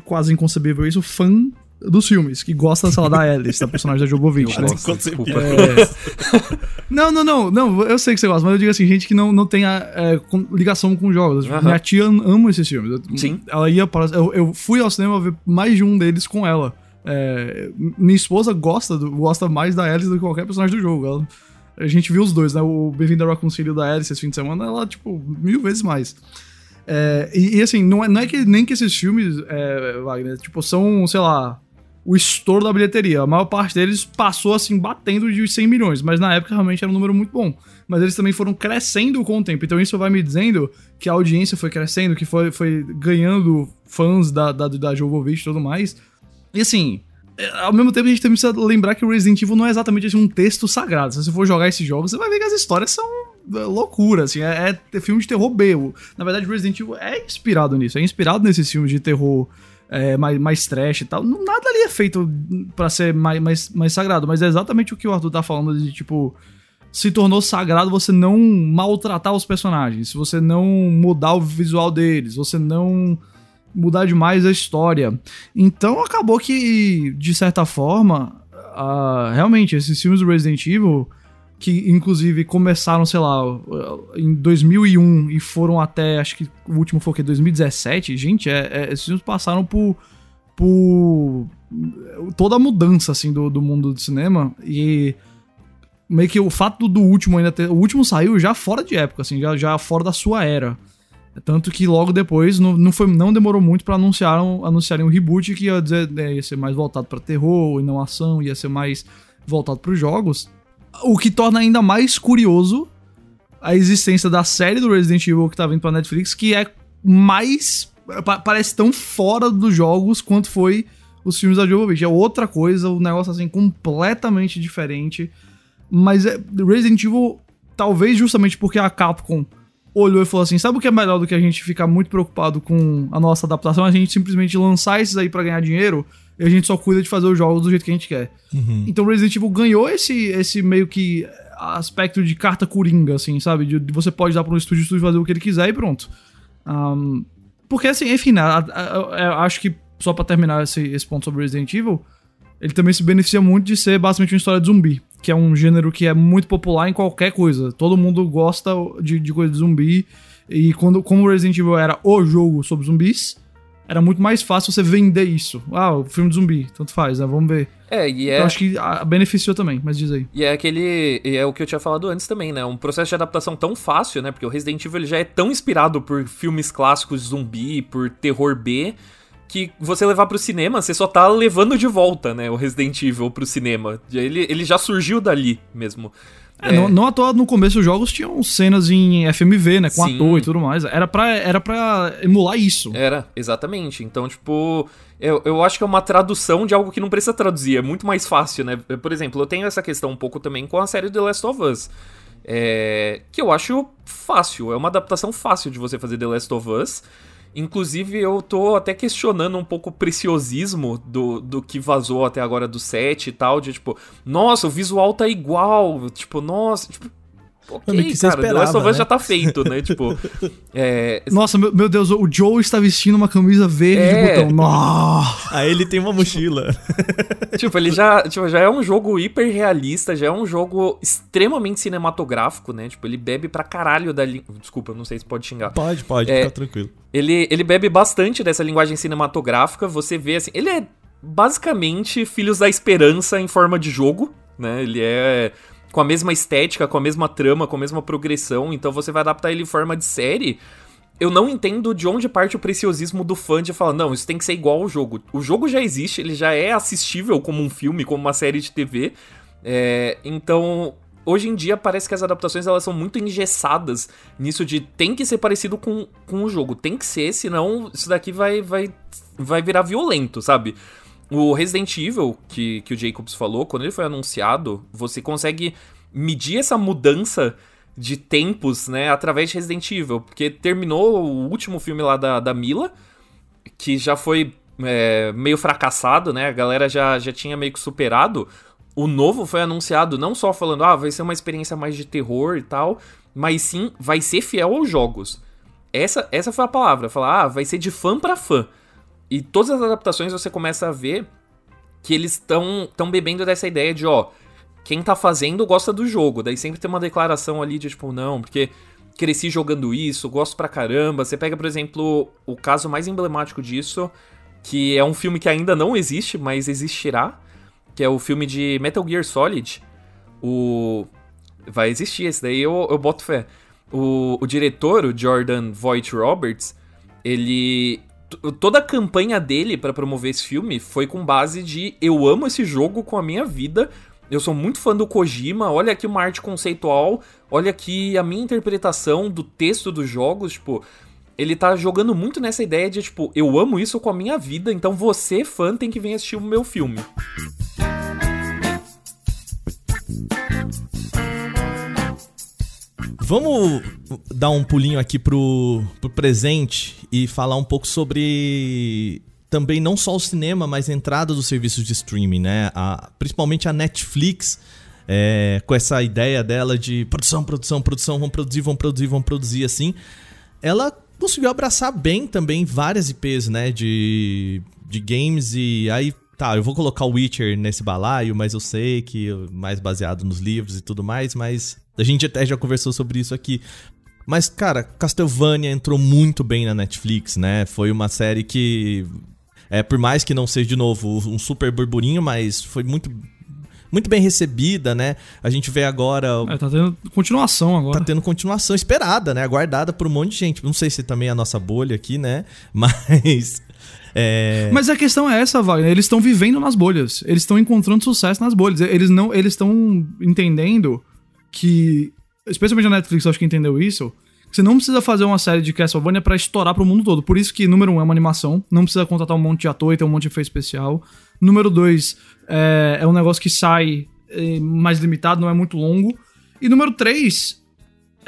quase inconcebível isso, fã dos filmes, que gosta, sei lá, da Alice, da personagem da Jovovich, né? É... não, não, não, não, eu sei que você gosta, mas eu digo assim, gente que não, não tem a, é, ligação com jogos. Uh -huh. Minha tia ama esses filmes. Sim. Ela ia para. Eu, eu fui ao cinema ver mais de um deles com ela. É, minha esposa gosta, do, gosta mais da Alice do que qualquer personagem do jogo. Ela, a gente viu os dois, né? O Bem-vindo ao Reconcilio da Alice esse fim de semana, ela, tipo, mil vezes mais. É, e, e, assim, não é, não é que nem que esses filmes, é, Wagner, tipo, são, sei lá, o estouro da bilheteria. A maior parte deles passou assim, batendo de 100 milhões, mas na época realmente era um número muito bom. Mas eles também foram crescendo com o tempo. Então isso vai me dizendo que a audiência foi crescendo, que foi, foi ganhando fãs da, da, da Jovovich e tudo mais. E assim, é, ao mesmo tempo a gente também precisa lembrar que o Resident Evil não é exatamente assim, um texto sagrado. Se você for jogar esses jogos, você vai ver que as histórias são loucura, assim, é, é filme de terror B. Na verdade, Resident Evil é inspirado nisso, é inspirado nesses filmes de terror é, mais, mais trash e tal. Nada ali é feito para ser mais, mais, mais sagrado, mas é exatamente o que o Arthur tá falando de tipo. Se tornou sagrado você não maltratar os personagens, se você não mudar o visual deles, você não mudar demais a história. Então acabou que, de certa forma, uh, realmente, esses filmes do Resident Evil, que inclusive começaram, sei lá, em 2001 e foram até, acho que o último foi o que, 2017, gente, é, é, esses filmes passaram por, por toda a mudança, assim, do, do mundo do cinema e meio que o fato do último ainda ter, o último saiu já fora de época, assim, já, já fora da sua era. Tanto que logo depois não, não, foi, não demorou muito para anunciar anunciarem um reboot que ia, dizer, né, ia ser mais voltado para terror e não ação, ia ser mais voltado para os jogos. O que torna ainda mais curioso a existência da série do Resident Evil que tá vindo pra Netflix, que é mais. parece tão fora dos jogos quanto foi os filmes da Jovovich. É outra coisa, um negócio assim completamente diferente. Mas é, Resident Evil, talvez justamente porque a Capcom olhou e falou assim: sabe o que é melhor do que a gente ficar muito preocupado com a nossa adaptação? A gente simplesmente lançar esses aí para ganhar dinheiro e a gente só cuida de fazer os jogos do jeito que a gente quer. Uhum. Então Resident Evil ganhou esse, esse meio que aspecto de carta coringa, assim, sabe? De, de você pode dar para um estúdio, estúdio fazer o que ele quiser e pronto. Um, porque assim, enfim, né, eu acho que só para terminar esse, esse ponto sobre Resident Evil, ele também se beneficia muito de ser basicamente uma história de zumbi que é um gênero que é muito popular em qualquer coisa. Todo mundo gosta de, de coisa de zumbi. E quando, como Resident Evil era o jogo sobre zumbis, era muito mais fácil você vender isso. Ah, o filme de zumbi, tanto faz, né? Vamos ver. É, e é. Eu acho que a, beneficiou também, mas diz aí. E é aquele. E é o que eu tinha falado antes também, né? Um processo de adaptação tão fácil, né? Porque o Resident Evil já é tão inspirado por filmes clássicos zumbi, por terror B que você levar pro cinema, você só tá levando de volta, né, o Resident Evil pro cinema. Ele, ele já surgiu dali mesmo. É, é. Não, não à toa no começo os jogos tinham cenas em FMV, né? Com Sim. ator e tudo mais. Era pra, era pra emular isso. Era, exatamente. Então, tipo, eu, eu acho que é uma tradução de algo que não precisa traduzir. É muito mais fácil, né? Por exemplo, eu tenho essa questão um pouco também com a série The Last of Us. É, que eu acho fácil, é uma adaptação fácil de você fazer The Last of Us. Inclusive, eu tô até questionando um pouco o preciosismo do, do que vazou até agora do set e tal, de tipo, nossa, o visual tá igual, tipo, nossa, tipo, ok, que cara, esperava, The Last of Us né? já tá feito, né? tipo. (laughs) É... Nossa, meu, meu, Deus, o Joe está vestindo uma camisa verde é... de botão. Nossa. Aí ele tem uma mochila. (laughs) tipo, ele já, tipo, já é um jogo hiper realista, já é um jogo extremamente cinematográfico, né? Tipo, ele bebe pra caralho da. Li... Desculpa, não sei se pode xingar. Pode, pode, é, fica tranquilo. Ele, ele bebe bastante dessa linguagem cinematográfica. Você vê assim. Ele é basicamente Filhos da Esperança em forma de jogo, né? Ele é com a mesma estética, com a mesma trama, com a mesma progressão, então você vai adaptar ele em forma de série. Eu não entendo de onde parte o preciosismo do fã de falar, não, isso tem que ser igual ao jogo. O jogo já existe, ele já é assistível como um filme, como uma série de TV. É, então, hoje em dia parece que as adaptações elas são muito engessadas nisso de tem que ser parecido com, com o jogo, tem que ser, senão isso daqui vai, vai, vai virar violento, sabe? O Resident Evil, que, que o Jacobs falou, quando ele foi anunciado, você consegue medir essa mudança de tempos, né, através de Resident Evil. Porque terminou o último filme lá da, da Mila, que já foi é, meio fracassado, né? A galera já, já tinha meio que superado. O novo foi anunciado não só falando, ah, vai ser uma experiência mais de terror e tal, mas sim vai ser fiel aos jogos. Essa, essa foi a palavra, falar, ah, vai ser de fã para fã. E todas as adaptações você começa a ver que eles estão tão bebendo dessa ideia de, ó, quem tá fazendo gosta do jogo. Daí sempre tem uma declaração ali de tipo, não, porque cresci jogando isso, gosto pra caramba. Você pega, por exemplo, o caso mais emblemático disso, que é um filme que ainda não existe, mas existirá, que é o filme de Metal Gear Solid. O. Vai existir, esse daí eu, eu boto fé. O, o diretor, o Jordan Voight Roberts, ele toda a campanha dele para promover esse filme foi com base de eu amo esse jogo com a minha vida. Eu sou muito fã do Kojima, olha aqui uma arte conceitual, olha aqui a minha interpretação do texto dos jogos, tipo, ele tá jogando muito nessa ideia de tipo, eu amo isso com a minha vida, então você, fã, tem que vir assistir o meu filme. Vamos dar um pulinho aqui pro, pro presente e falar um pouco sobre também não só o cinema, mas a entrada dos serviços de streaming, né? A, principalmente a Netflix, é, com essa ideia dela de produção, produção, produção, vão produzir, vão produzir, vão produzir assim. Ela conseguiu abraçar bem também várias IPs, né? De, de games e aí tá, eu vou colocar o Witcher nesse balaio, mas eu sei que mais baseado nos livros e tudo mais, mas a gente até já conversou sobre isso aqui. Mas, cara, Castlevania entrou muito bem na Netflix, né? Foi uma série que. É, por mais que não seja, de novo, um super burburinho, mas foi muito muito bem recebida, né? A gente vê agora. É, tá tendo continuação agora. Tá tendo continuação esperada, né? Aguardada por um monte de gente. Não sei se também é a nossa bolha aqui, né? (laughs) Mas. É... Mas a questão é essa, Wagner. Eles estão vivendo nas bolhas. Eles estão encontrando sucesso nas bolhas. Eles não, eles estão entendendo que, especialmente a Netflix, acho que entendeu isso, você não precisa fazer uma série de Castlevania para estourar pro mundo todo. Por isso que, número um, é uma animação, não precisa contratar um monte de ator e ter um monte de efeito especial. Número dois, é, é um negócio que sai é, mais limitado, não é muito longo. E número três,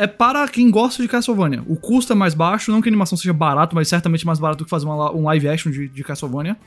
é para quem gosta de Castlevania. O custo é mais baixo, não que a animação seja barato, mas certamente mais barato que fazer uma, um live action de, de Castlevania.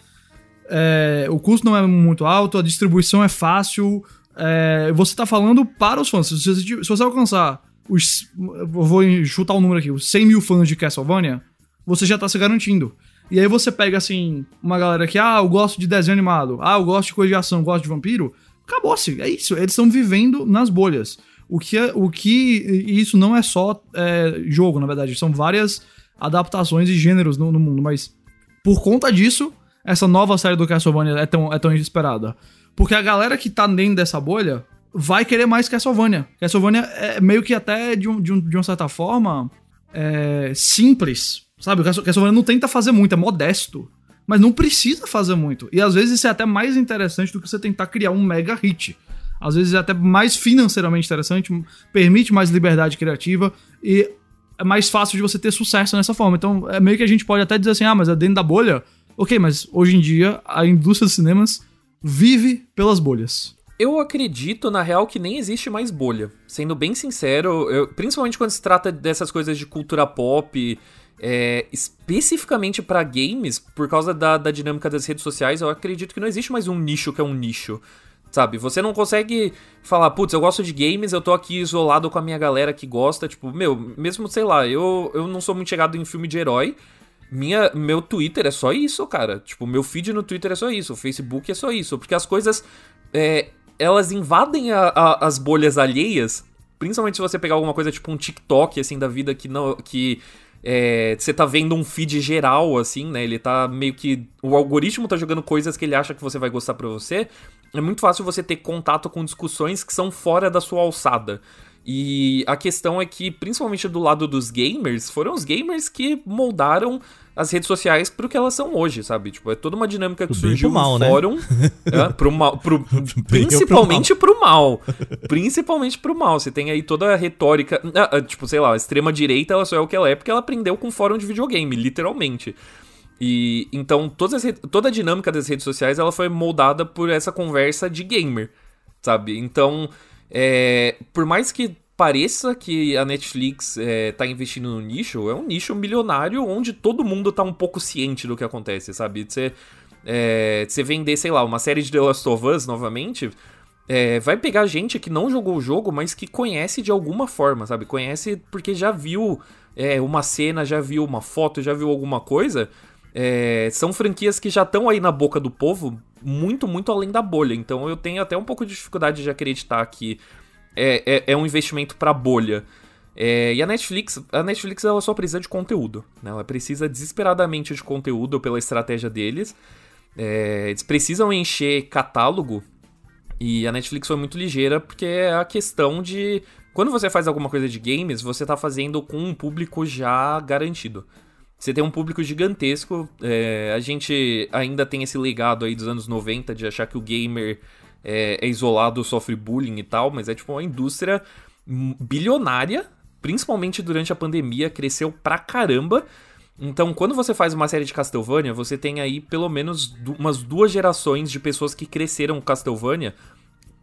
É, o custo não é muito alto, a distribuição é fácil, é, você tá falando para os fãs. Se você, se você alcançar os. Vou chutar o um número aqui, os 100 mil fãs de Castlevania, você já tá se garantindo. E aí você pega, assim, uma galera que, ah, eu gosto de desenho animado, ah, eu gosto de coisa de ação, gosto de vampiro. Acabou-se, é isso. Eles estão vivendo nas bolhas. O que, é, o que isso não é só é, jogo, na verdade, são várias adaptações e gêneros no, no, mundo, mas por conta disso, essa nova série do Castlevania é tão, é tão esperada. Porque a galera que tá dentro dessa bolha vai querer mais Castlevania. Castlevania é meio que até, de, um, de, um, de uma certa forma, é simples. Sabe? Castlevania não tenta fazer muito, é modesto. Mas não precisa fazer muito. E às vezes isso é até mais interessante do que você tentar criar um mega hit. Às vezes é até mais financeiramente interessante, permite mais liberdade criativa e é mais fácil de você ter sucesso nessa forma. Então é meio que a gente pode até dizer assim: ah, mas é dentro da bolha. Ok, mas hoje em dia a indústria dos cinemas vive pelas bolhas. Eu acredito, na real, que nem existe mais bolha. Sendo bem sincero, eu, principalmente quando se trata dessas coisas de cultura pop, é, especificamente para games, por causa da, da dinâmica das redes sociais, eu acredito que não existe mais um nicho que é um nicho. Sabe? Você não consegue falar, putz, eu gosto de games, eu tô aqui isolado com a minha galera que gosta. Tipo, meu, mesmo, sei lá, eu, eu não sou muito chegado em filme de herói. Minha, meu Twitter é só isso, cara. Tipo, meu feed no Twitter é só isso, o Facebook é só isso. Porque as coisas. É, elas invadem a, a, as bolhas alheias. Principalmente se você pegar alguma coisa tipo um TikTok, assim, da vida que não. que é, você tá vendo um feed geral, assim, né? Ele tá meio que. O algoritmo tá jogando coisas que ele acha que você vai gostar pra você. É muito fácil você ter contato com discussões que são fora da sua alçada. E a questão é que, principalmente do lado dos gamers, foram os gamers que moldaram as redes sociais pro que elas são hoje, sabe? Tipo, é toda uma dinâmica que surgiu pro mal, no né? fórum. é, pro mal, (laughs) pro, principalmente pro mal. Principalmente pro mal. Você tem aí toda a retórica. Ah, ah, tipo, sei lá, a extrema-direita ela só é o que ela é porque ela aprendeu com fórum de videogame, literalmente. E então todas toda a dinâmica das redes sociais ela foi moldada por essa conversa de gamer, sabe? Então, é, por mais que pareça que a Netflix é, tá investindo no nicho, é um nicho milionário onde todo mundo tá um pouco ciente do que acontece, sabe? Você, é, você vender, sei lá, uma série de The Last of Us novamente, é, vai pegar gente que não jogou o jogo, mas que conhece de alguma forma, sabe? Conhece porque já viu é, uma cena, já viu uma foto, já viu alguma coisa. É, são franquias que já estão aí na boca do povo, muito, muito além da bolha. Então eu tenho até um pouco de dificuldade de acreditar que é, é, é um investimento para bolha. É, e a Netflix, a Netflix ela só precisa de conteúdo. Né? Ela precisa desesperadamente de conteúdo pela estratégia deles. É, eles precisam encher catálogo. E a Netflix foi muito ligeira porque é a questão de. Quando você faz alguma coisa de games, você está fazendo com um público já garantido. Você tem um público gigantesco. É, a gente ainda tem esse legado aí dos anos 90 de achar que o gamer é, é isolado, sofre bullying e tal, mas é tipo uma indústria bilionária, principalmente durante a pandemia, cresceu pra caramba. Então, quando você faz uma série de Castlevania, você tem aí pelo menos umas duas gerações de pessoas que cresceram Castlevania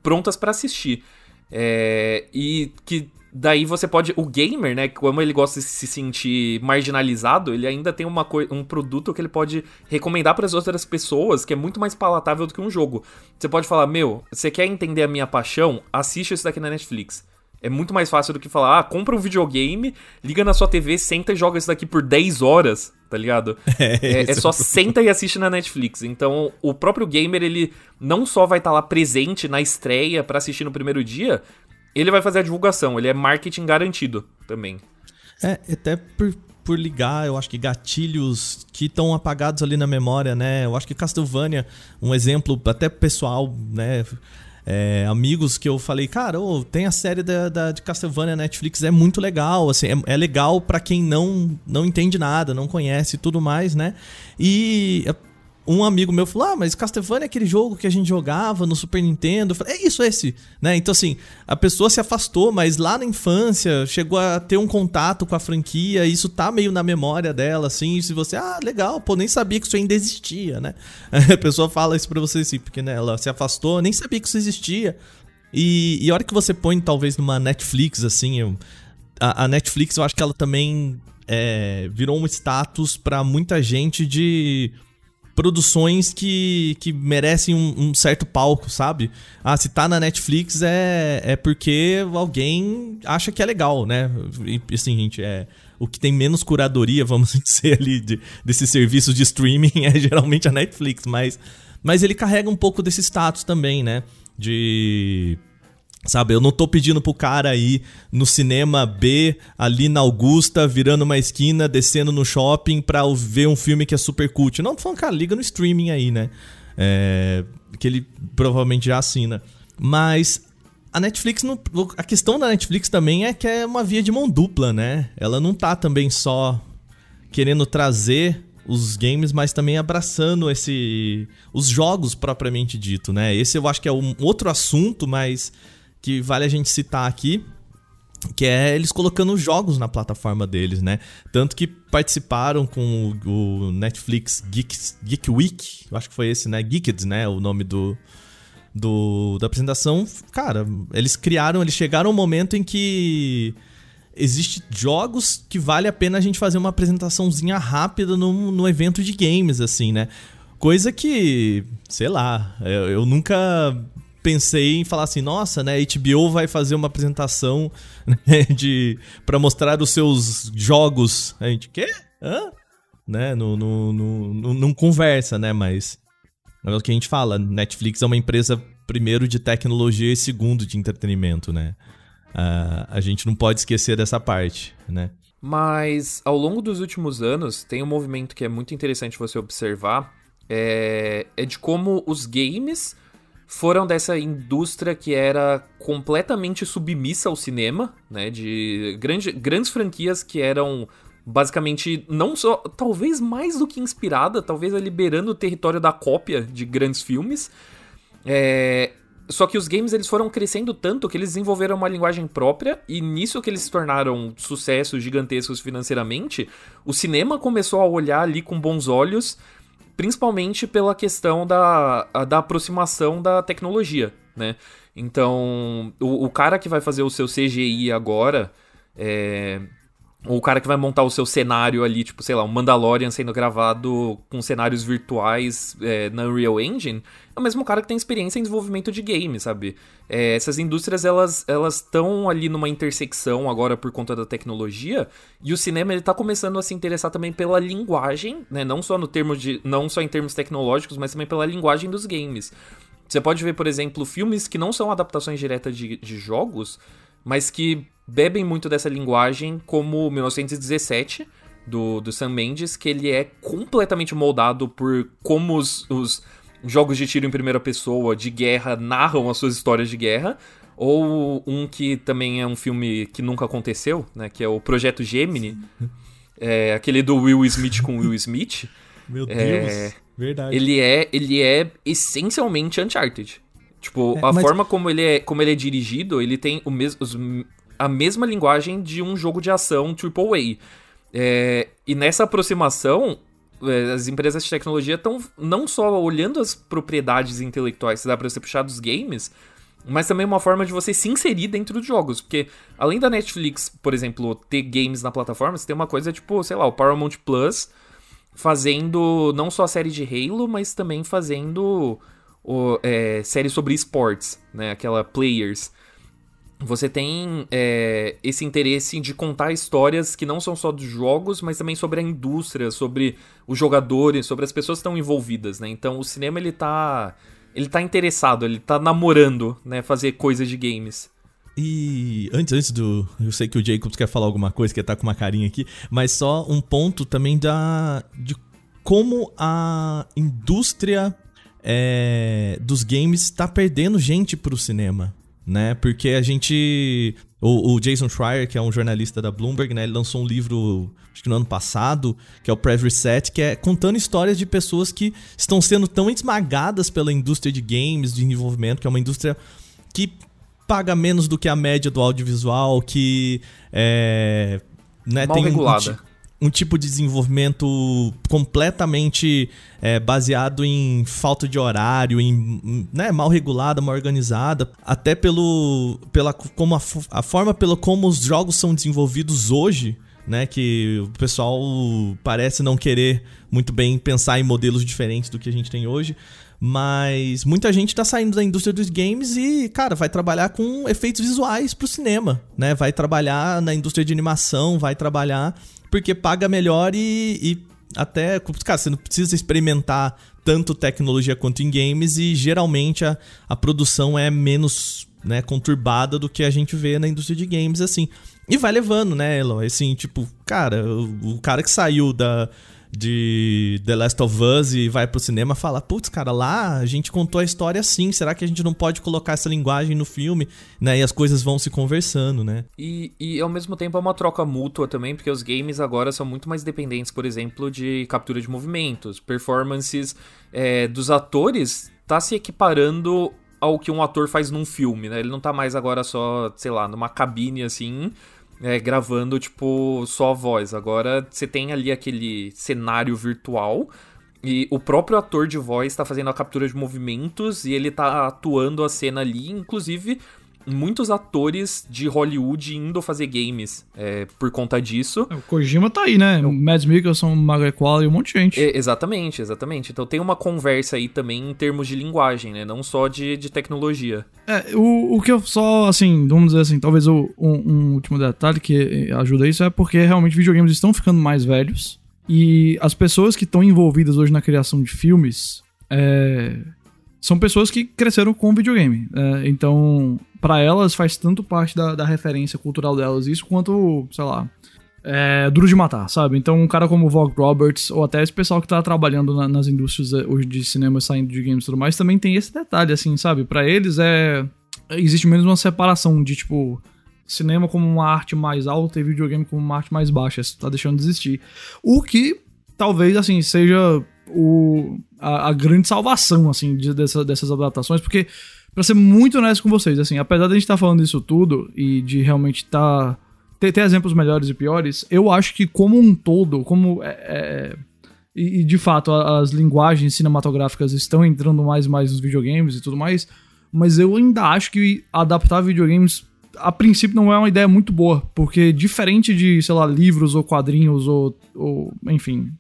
prontas para assistir. É, e que daí você pode. O gamer, né? Como ele gosta de se sentir marginalizado, ele ainda tem uma um produto que ele pode recomendar para as outras pessoas que é muito mais palatável do que um jogo. Você pode falar: Meu, você quer entender a minha paixão? Assiste isso daqui na Netflix. É muito mais fácil do que falar, ah, compra um videogame, liga na sua TV, senta e joga isso daqui por 10 horas, tá ligado? (laughs) É, é, é só senta e assiste na Netflix. Então, o próprio gamer, ele não só vai estar tá lá presente na estreia para assistir no primeiro dia, ele vai fazer a divulgação, ele é marketing garantido também. É, até por, por ligar, eu acho que gatilhos que estão apagados ali na memória, né? Eu acho que Castlevania, um exemplo até pessoal, né? É, amigos que eu falei, cara, oh, tem a série da, da, de Castlevania Netflix, é muito legal, assim, é, é legal para quem não, não entende nada, não conhece e tudo mais, né? E um amigo meu falou: Ah, mas Castlevania é aquele jogo que a gente jogava no Super Nintendo. Falei, é isso, é esse. Né? Então, assim, a pessoa se afastou, mas lá na infância chegou a ter um contato com a franquia, isso tá meio na memória dela, assim. E se você, ah, legal, pô, nem sabia que isso ainda existia, né? (laughs) A pessoa fala isso pra você assim, porque né, ela se afastou, nem sabia que isso existia. E, e a hora que você põe, talvez, numa Netflix, assim, eu, a, a Netflix, eu acho que ela também é, virou um status para muita gente de produções que, que merecem um, um, certo palco, sabe? Ah, se tá na Netflix é, é porque alguém acha que é legal, né? E, assim, gente, é. O que tem menos curadoria, (laughs) vamos dizer ali, de, desse serviço de streaming (laughs) é geralmente a Netflix, mas, mas ele carrega um pouco desse status também, né? De Sabe, eu não tô pedindo pro cara ir no cinema B, ali na Augusta, virando uma esquina, descendo no shopping pra ver um filme que é super cult. Não, tô falando, cara, liga no streaming aí, né? É, que ele provavelmente já assina. Mas a Netflix, não, a questão da Netflix também é que é uma via de mão dupla, né? Ela não tá também só querendo trazer os games, mas também abraçando esse os jogos propriamente dito, né? Esse eu acho que é um outro assunto, mas que vale a gente citar aqui, que é eles colocando jogos na plataforma deles, né? Tanto que participaram com o, Netflix Geek, Geek Week, eu acho que foi esse, né? Geeked, né? O nome do, do, da apresentação, cara, eles criaram, eles chegaram ao momento em que existe jogos que vale a pena a gente fazer uma apresentaçãozinha rápida no, no evento de games, assim, né? Coisa que, sei lá, eu, eu nunca pensei em falar assim, nossa, né, HBO vai fazer uma apresentação (laughs) né, de para mostrar os seus jogos. A gente, quê? Hã? Né, no, no, no, não conversa, né, mas é o que a gente fala, Netflix é uma empresa primeiro de tecnologia e segundo de entretenimento, né? Uh, a gente não pode esquecer dessa parte, né? Mas ao longo dos últimos anos tem um movimento que é muito interessante você observar, é, é de como os games foram dessa indústria que era completamente submissa ao cinema, né? De grande, grandes franquias que eram basicamente não só, talvez mais do que inspirada, talvez liberando o território da cópia de grandes filmes. É, só que os games eles foram crescendo tanto que eles desenvolveram uma linguagem própria e nisso que eles se tornaram sucessos gigantescos financeiramente, o cinema começou a olhar ali com bons olhos, principalmente pela questão da, da aproximação da tecnologia, né? Então, o, o cara que vai fazer o seu CGI agora, é, o cara que vai montar o seu cenário ali, tipo, sei lá, um Mandalorian sendo gravado com cenários virtuais é, na Unreal Engine, é o mesmo cara que tem experiência em desenvolvimento de games, sabe? É, essas indústrias, elas estão ali numa intersecção agora por conta da tecnologia, e o cinema, ele tá começando a se interessar também pela linguagem, né? Não só no termo de... não só em termos tecnológicos, mas também pela linguagem dos games. Você pode ver, por exemplo, filmes que não são adaptações diretas de, de jogos, mas que bebem muito dessa linguagem, como 1917, do, do Sam Mendes, que ele é completamente moldado por como os, os jogos de tiro em primeira pessoa de guerra narram as suas histórias de guerra. Ou um que também é um filme que nunca aconteceu, né? Que é o Projeto Gemini. É, aquele do Will Smith com Will Smith. Meu Deus, é, verdade. Ele é, ele é essencialmente Uncharted. Tipo, é, a mas... forma como ele, é, como ele é dirigido, ele tem o mes os, a mesma linguagem de um jogo de ação AAA. É, e nessa aproximação, é, as empresas de tecnologia estão não só olhando as propriedades intelectuais que dá para você puxar dos games, mas também uma forma de você se inserir dentro dos jogos. Porque além da Netflix, por exemplo, ter games na plataforma, você tem uma coisa tipo, sei lá, o Paramount Plus fazendo não só a série de Halo, mas também fazendo o, é, série sobre esportes, né? Aquela Players você tem é, esse interesse de contar histórias que não são só dos jogos, mas também sobre a indústria, sobre os jogadores, sobre as pessoas que estão envolvidas, né? Então o cinema ele tá ele tá interessado, ele tá namorando, né, fazer coisas de games. E antes, antes do. Eu sei que o Jacobs quer falar alguma coisa, que tá com uma carinha aqui, mas só um ponto também da. de como a indústria é, dos games está perdendo gente pro cinema né? Porque a gente. O, o, Jason Schreier, que é um jornalista da Bloomberg, né? Ele lançou um livro, acho que no ano passado, que é o Prev Reset, que é contando histórias de pessoas que estão sendo tão esmagadas pela indústria de games, de desenvolvimento, que é uma indústria que paga menos do que a média do audiovisual, que é. Né, Mal tem regulada. Um, um tipo de desenvolvimento completamente é, baseado em falta de horário, em né, mal regulada, mal organizada, até pelo pela como a, a forma pela como os jogos são desenvolvidos hoje, né, que o pessoal parece não querer muito bem pensar em modelos diferentes do que a gente tem hoje. Mas muita gente tá saindo da indústria dos games e, cara, vai trabalhar com efeitos visuais pro cinema, né? Vai trabalhar na indústria de animação, vai trabalhar porque paga melhor e, e até. Cara, você não precisa experimentar tanto tecnologia quanto em games e geralmente a, a produção é menos né, conturbada do que a gente vê na indústria de games, assim. E vai levando, né, Elon? Assim, tipo, cara, o, o cara que saiu da, de The Last of Us e vai pro cinema fala, putz, cara, lá a gente contou a história assim, será que a gente não pode colocar essa linguagem no filme, né? E as coisas vão se conversando, né? E, e ao mesmo tempo é uma troca mútua também, porque os games agora são muito mais dependentes, por exemplo, de captura de movimentos, performances é, dos atores tá se equiparando ao que um ator faz num filme, né? Ele não tá mais agora só, sei lá, numa cabine assim, é, gravando, tipo, só a voz. Agora você tem ali aquele cenário virtual E o próprio ator de voz tá fazendo a captura de movimentos e ele tá atuando a cena ali, inclusive muitos atores de Hollywood indo fazer games é, por conta disso. O Kojima tá aí, né? O Mads Mikkelsen, Margaret Qualley, um monte de gente. É, exatamente, exatamente. Então tem uma conversa aí também em termos de linguagem, né? Não só de, de tecnologia. É, o, o que eu só, assim, vamos dizer assim, talvez o, um, um último detalhe que ajuda isso é porque realmente videogames estão ficando mais velhos e as pessoas que estão envolvidas hoje na criação de filmes é, são pessoas que cresceram com videogame. É, então, para elas faz tanto parte da, da, referência cultural delas isso quanto, sei lá, é, duro de matar, sabe? Então, um cara como o Vogue Roberts, ou até esse pessoal que tá trabalhando na, nas indústrias é, hoje de cinema, saindo de games e tudo mais, também tem esse detalhe, assim, sabe? para eles é. Existe menos uma separação de, tipo, cinema como uma arte mais alta e videogame como uma arte mais baixa. Isso tá deixando de existir. O que talvez, assim, seja o, a, a grande salvação, assim, de, dessa, dessas adaptações, porque, pra ser muito honesto com vocês, assim, apesar de a gente estar tá falando isso tudo e de realmente. Tá, ter, ter, exemplos melhores e piores, eu acho que, como um todo, como. É, é, e, e, de fato, as linguagens cinematográficas estão entrando mais e mais nos videogames e tudo mais, mas eu ainda acho que adaptar videogames a princípio não é uma ideia muito boa, porque diferente de, sei lá, livros ou quadrinhos ou, ou enfim,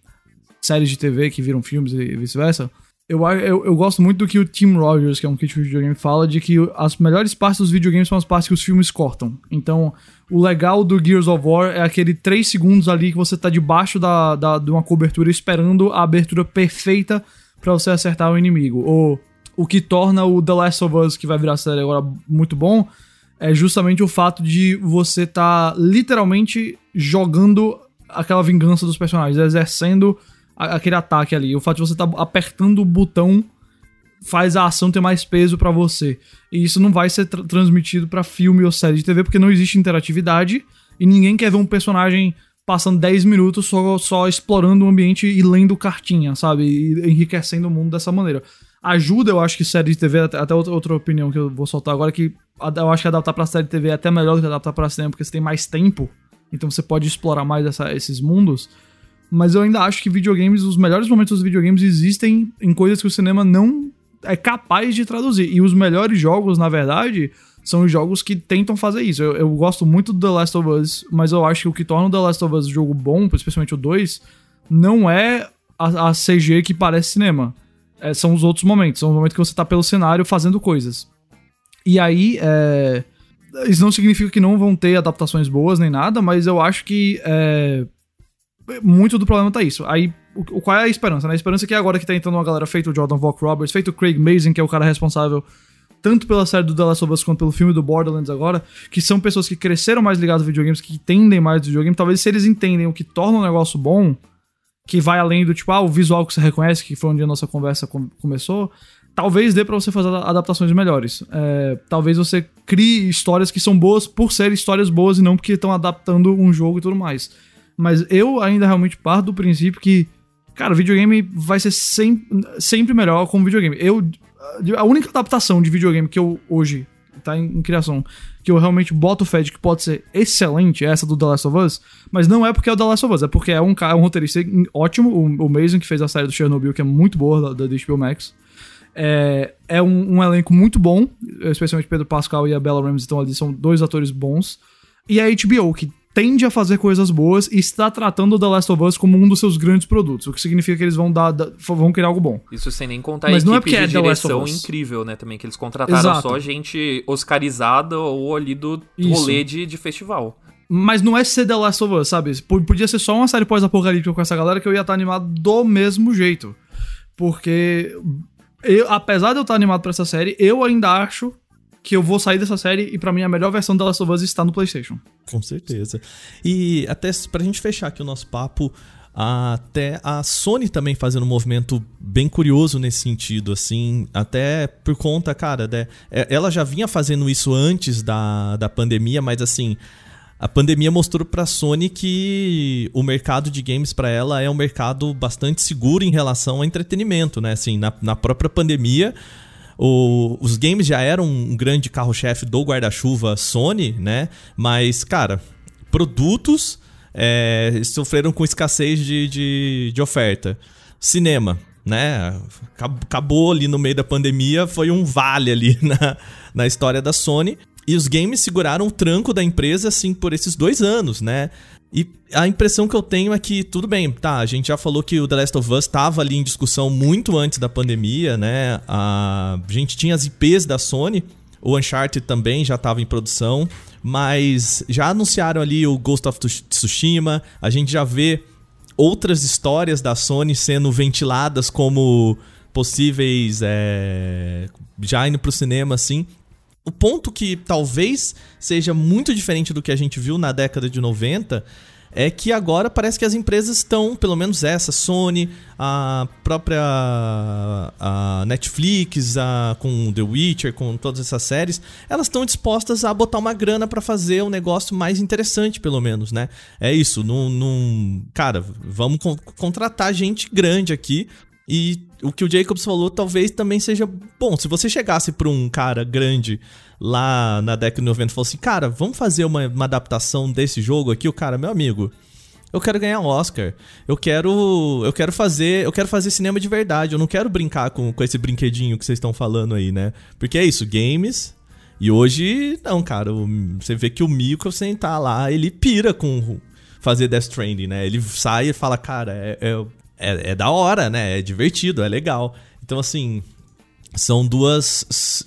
séries de TV que viram filmes e vice-versa, eu, eu, eu, gosto muito do que o Tim Rogers, que é um crítico de videogame, fala de que as melhores partes dos videogames são as partes que os filmes cortam. Então, o legal do Gears of War é aquele 3 segundos ali que você tá debaixo da, da, de uma cobertura esperando a abertura perfeita para você acertar o inimigo. Ou o que torna o The Last of Us, que vai virar série agora, muito bom, é justamente o fato de você tá literalmente jogando aquela vingança dos personagens, exercendo aquele ataque ali. O fato de você estar tá apertando o botão faz a ação ter mais peso para você. E isso não vai ser tra transmitido para filme ou série de TV porque não existe interatividade e ninguém quer ver um personagem passando 10 minutos só, só explorando o ambiente e lendo cartinha, sabe? E enriquecendo o mundo dessa maneira. Ajuda, eu acho que série de TV, até outra, opinião que eu vou soltar agora, que eu acho que adaptar pra série de TV é até melhor do que adaptar pra cinema, porque você tem mais tempo, então você pode explorar mais essa, esses mundos mas eu ainda acho que videogames, os melhores momentos dos videogames existem em coisas que o cinema não é capaz de traduzir. E os melhores jogos, na verdade, são os jogos que tentam fazer isso. Eu, eu gosto muito do The Last of Us, mas eu acho que o que torna o The Last of Us jogo bom, especialmente o 2, não é a, a CG que parece cinema. É, são os outros momentos. São os momentos que você tá pelo cenário fazendo coisas. E aí, é... isso não significa que não vão ter adaptações boas nem nada, mas eu acho que é muito do problema tá isso. Aí, o, qual é a esperança? Né? A esperança é que agora que tá entrando uma galera feito o Jordan Vogt Roberts, feito o Craig Mazin, que é o cara responsável tanto pela série do The Last of Us quanto pelo filme do Borderlands agora, que são pessoas que cresceram mais ligadas a videogames, que entendem mais do videogame, talvez se eles entendem o que torna um negócio bom, que vai além do tipo, ah, o visual que você reconhece, que foi onde a nossa conversa com começou, talvez dê para você fazer adaptações melhores. É, talvez você crie histórias que são boas por serem histórias boas e não porque estão adaptando um jogo e tudo mais. Mas eu ainda realmente parto do princípio que, cara, videogame vai ser sempre, sempre melhor como videogame. Eu. A única adaptação de videogame que eu hoje tá em, em, criação, que eu realmente boto fé de que pode ser excelente, é essa do The Last of Us, mas não é porque é o The Last of Us, é porque é um cara, um roteirista ótimo, o, o Mason, que fez a série do Chernobyl, que é muito boa, da, da HBO Max. É, é um, um, elenco muito bom, especialmente Pedro Pascal e a Bella Ramsey estão ali, são dois atores bons. E a HBO, que tende a fazer coisas boas e está tratando o The Last of Us como um dos seus grandes produtos, o que significa que eles vão dar, vão criar algo bom. Isso sem nem contar Mas a não é porque de é direção incrível, né, também, que eles contrataram Exato. só gente oscarizada ou ali do rolê de, de festival. Mas não é ser The Last of Us, sabe? Podia ser só uma série pós-apocalíptica com essa galera que eu ia estar animado do mesmo jeito. Porque, eu, apesar de eu estar animado pra essa série, eu ainda acho que eu vou sair dessa série e para mim a melhor versão da Last of Us está no PlayStation. Com certeza. E até pra gente fechar aqui o nosso papo, até a Sony também fazendo um movimento bem curioso nesse sentido, assim, até por conta, cara, né, ela já vinha fazendo isso antes da, da pandemia, mas assim, a pandemia mostrou para a Sony que o mercado de games para ela é um mercado bastante seguro em relação ao entretenimento, né? Assim, na, na própria pandemia, o, os games já eram um grande carro-chefe do guarda-chuva Sony, né? Mas, cara, produtos é, sofreram com escassez de, de, de oferta. Cinema. né? Acabou ali no meio da pandemia, foi um vale ali (laughs) na, na história da Sony. E os games seguraram o tranco da empresa, assim, por esses dois anos, né? E a impressão que eu tenho é que, tudo bem, tá, a gente já falou que o The Last of Us estava ali em discussão muito antes da pandemia, né? A gente tinha as IPs da Sony, o Uncharted também já estava em produção, mas já anunciaram ali o Ghost of Tsushima, a gente já vê outras histórias da Sony sendo ventiladas como possíveis é, já indo pro cinema assim. O ponto que talvez seja muito diferente do que a gente viu na década de 90 é que agora parece que as empresas estão, pelo menos essa, Sony, a própria a Netflix, a, com The Witcher, com todas essas séries, elas estão dispostas a botar uma grana para fazer um negócio mais interessante, pelo menos, né? É isso, num cara, vamos con contratar gente grande aqui e o que o Jacobs falou talvez também seja bom. Se você chegasse para um cara grande lá na década de 90 e falasse assim, cara, vamos fazer uma, uma adaptação desse jogo aqui, o cara, meu amigo. Eu quero ganhar Oscar. Eu quero. Eu quero fazer. Eu quero fazer cinema de verdade. Eu não quero brincar com, com esse brinquedinho que vocês estão falando aí, né? Porque é isso, games. E hoje, não, cara. Você vê que o Miko sentar lá, ele pira com fazer Death Stranding, né? Ele sai e fala, cara, é, é, é, é da hora, né? É divertido, é legal. Então, assim, são duas.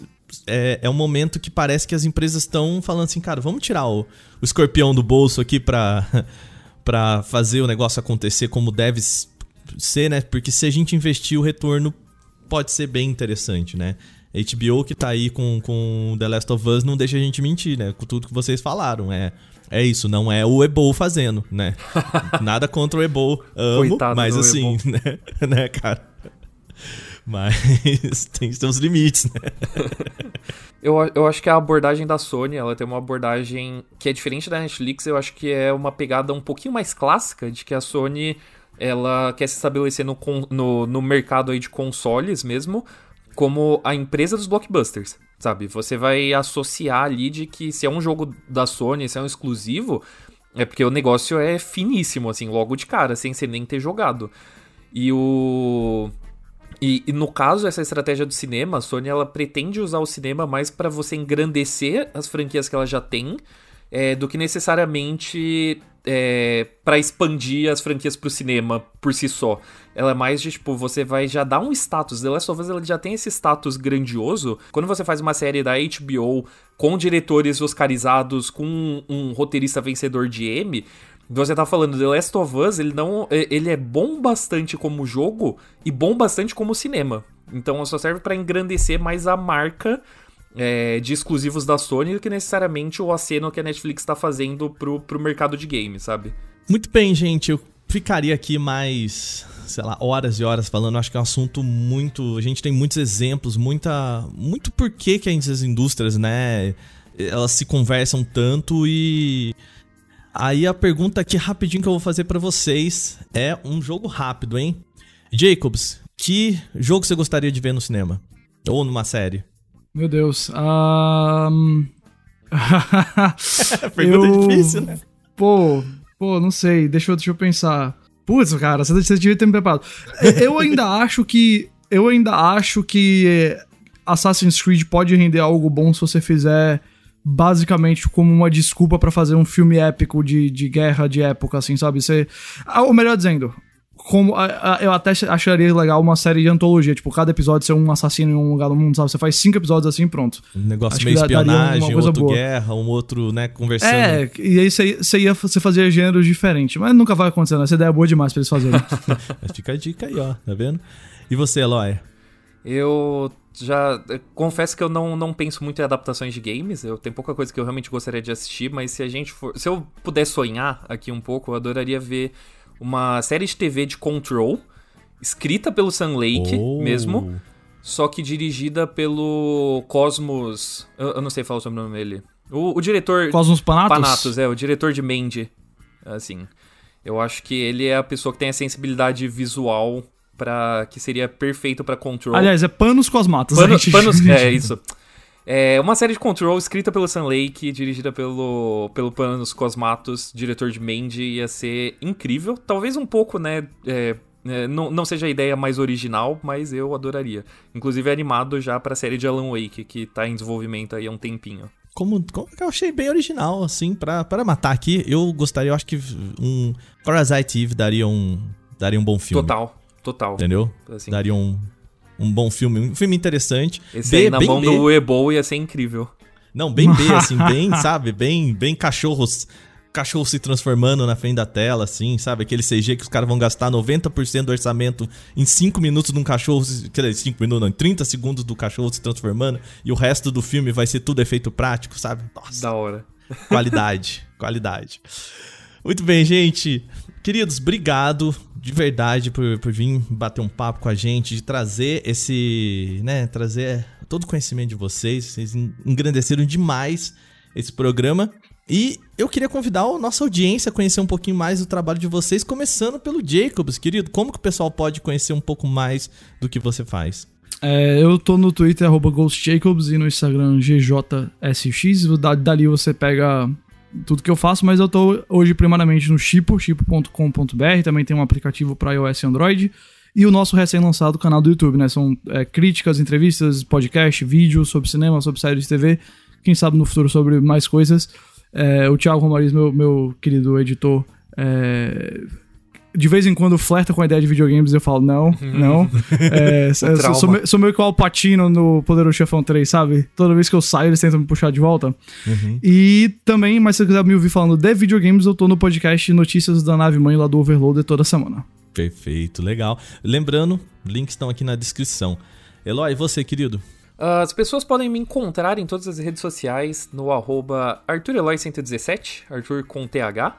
É, é um momento que parece que as empresas estão falando assim, cara, vamos tirar o, o escorpião do bolso aqui pra, (laughs) pra fazer o negócio acontecer como deve ser, né? Porque se a gente investir, o retorno pode ser bem interessante, né? HBO que tá aí com, com The Last of Us não deixa a gente mentir, né? Com tudo que vocês falaram. É, é isso, não é o Ebo fazendo, né? (laughs) Nada contra o Ebo, amo, Coitado mas assim, né? (laughs) né, cara? Mas (laughs) tem seus limites, né? eu, eu acho que a abordagem da Sony, ela tem uma abordagem que é diferente da Netflix, eu acho que é uma pegada um pouquinho mais clássica, de que a Sony ela quer se estabelecer no, no, no mercado aí de consoles mesmo, como a empresa dos blockbusters sabe? Você vai associar ali de que se é um jogo da Sony, se é um exclusivo, é porque o negócio é finíssimo, assim, logo de cara, sem você nem ter jogado. E o. E, e, no caso, essa estratégia do cinema, a Sony ela pretende usar o cinema mais para você engrandecer as franquias que ela já tem, é, do que necessariamente é, para expandir as franquias pro cinema por si só. Ela é mais de, tipo, você vai já dar um status. The Last of Us ela já tem esse status grandioso. Quando você faz uma série da HBO com diretores oscarizados, com um, um roteirista vencedor de Emmy, você tá falando The Last of Us, ele não. Ele é bom bastante como jogo e bom bastante como cinema. Então só serve para engrandecer mais a marca é, de exclusivos da Sony do que necessariamente o aceno que a Netflix está fazendo pro, pro mercado de games, sabe? Muito bem, gente. Eu ficaria aqui mais, sei lá, horas e horas falando. Acho que é um assunto muito. A gente tem muitos exemplos, muita. Muito porquê que as indústrias, né? Elas se conversam tanto e. Aí a pergunta aqui rapidinho que eu vou fazer para vocês é um jogo rápido, hein? Jacobs, que jogo você gostaria de ver no cinema? Ou numa série? Meu Deus. Um... (laughs) Pergunta eu... difícil, né? Pô, pô, não sei. Deixa eu, deixa eu pensar. Putz, cara, você, você devia ter me preparado. eu ainda (laughs) acho que. Eu ainda acho que Assassin's Creed pode render algo bom se você fizer basicamente como uma desculpa para fazer um filme épico de, de guerra de época, assim, sabe? Você. Ah, ou melhor dizendo, como eu até acharia legal uma série de antologia, tipo, cada episódio ser um assassino em um lugar do mundo, sabe? Você faz cinco episódios assim pronto. Um negócio Acho meio espionagem, outro boa. guerra, um outro, né, conversando. É, e aí você, você ia você fazia gêneros diferentes, mas nunca vai acontecer, né? Essa ideia é boa demais pra eles fazerem. (laughs) Fica a dica aí, ó, tá vendo? E você, Eloy? Eu já eu confesso que eu não, não penso muito em adaptações de games. Eu tenho pouca coisa que eu realmente gostaria de assistir, mas se a gente for, se eu puder sonhar aqui um pouco, eu adoraria ver uma série de TV de Control, escrita pelo Sam Lake oh. mesmo, só que dirigida pelo Cosmos. Eu, eu não sei falar o sobrenome dele. O, o diretor. Cosmos Panatos? Panatos, é, o diretor de Mandy. Assim. Eu acho que ele é a pessoa que tem a sensibilidade visual para que seria perfeito para Control. Aliás, é Panos Cosmatos. Pano, (laughs) panos, é isso. É uma série de Control escrita pelo Sam Lake, dirigida pelo, pelo Panos Cosmatos, diretor de Mandy, ia ser incrível. Talvez um pouco, né, é, é, não, não seja a ideia mais original, mas eu adoraria. Inclusive é animado já pra série de Alan Wake, que tá em desenvolvimento aí há um tempinho. Como, como eu achei bem original, assim, pra, pra matar aqui. Eu gostaria, eu acho que um Parasite Eve daria um, daria um bom filme. Total, total. Entendeu? Assim. Daria um, um bom filme, um filme interessante. Esse B, aí na mão B. do Uebo ia ser incrível. Não, bem B, (laughs) assim, bem, sabe? Bem, bem cachorros cachorro se transformando na frente da tela, assim, sabe? Aquele CG que os caras vão gastar 90% do orçamento em 5 minutos de um cachorro, quer dizer, 5 minutos, não, em 30 segundos do cachorro se transformando, e o resto do filme vai ser tudo efeito prático, sabe? Nossa. Da hora. Qualidade, (laughs) qualidade. Muito bem, gente. Queridos, obrigado de verdade por, por vir bater um papo com a gente, de trazer esse, né, trazer todo o conhecimento de vocês. Vocês engrandeceram demais esse programa. E eu queria convidar a nossa audiência a conhecer um pouquinho mais do trabalho de vocês, começando pelo Jacobs, querido. Como que o pessoal pode conhecer um pouco mais do que você faz? É, eu tô no Twitter, GhostJacobs, e no Instagram, GJSX. Dali você pega tudo que eu faço, mas eu tô hoje primariamente no Chipo, chipo.com.br. Também tem um aplicativo para iOS e Android. E o nosso recém-lançado canal do YouTube, né? São é, críticas, entrevistas, podcast, vídeos sobre cinema, sobre séries de TV. Quem sabe no futuro sobre mais coisas. É, o Thiago Romariz, meu, meu querido editor, é, de vez em quando flerta com a ideia de videogames e eu falo, não, não. (laughs) É, sou, sou, sou, meio que o Alpatino no Poderoso Chefão 3, sabe? Toda vez que eu saio, eles tentam me puxar de volta. Uhum. E também, mas se você quiser me ouvir falando de videogames, eu tô no podcast Notícias da Nave Mãe lá do Overloader toda semana. Perfeito, legal. Lembrando, links estão aqui na descrição. Eloy, você, querido? As pessoas podem me encontrar em todas as redes sociais no arroba ArthurEloy117, Arthur com TH.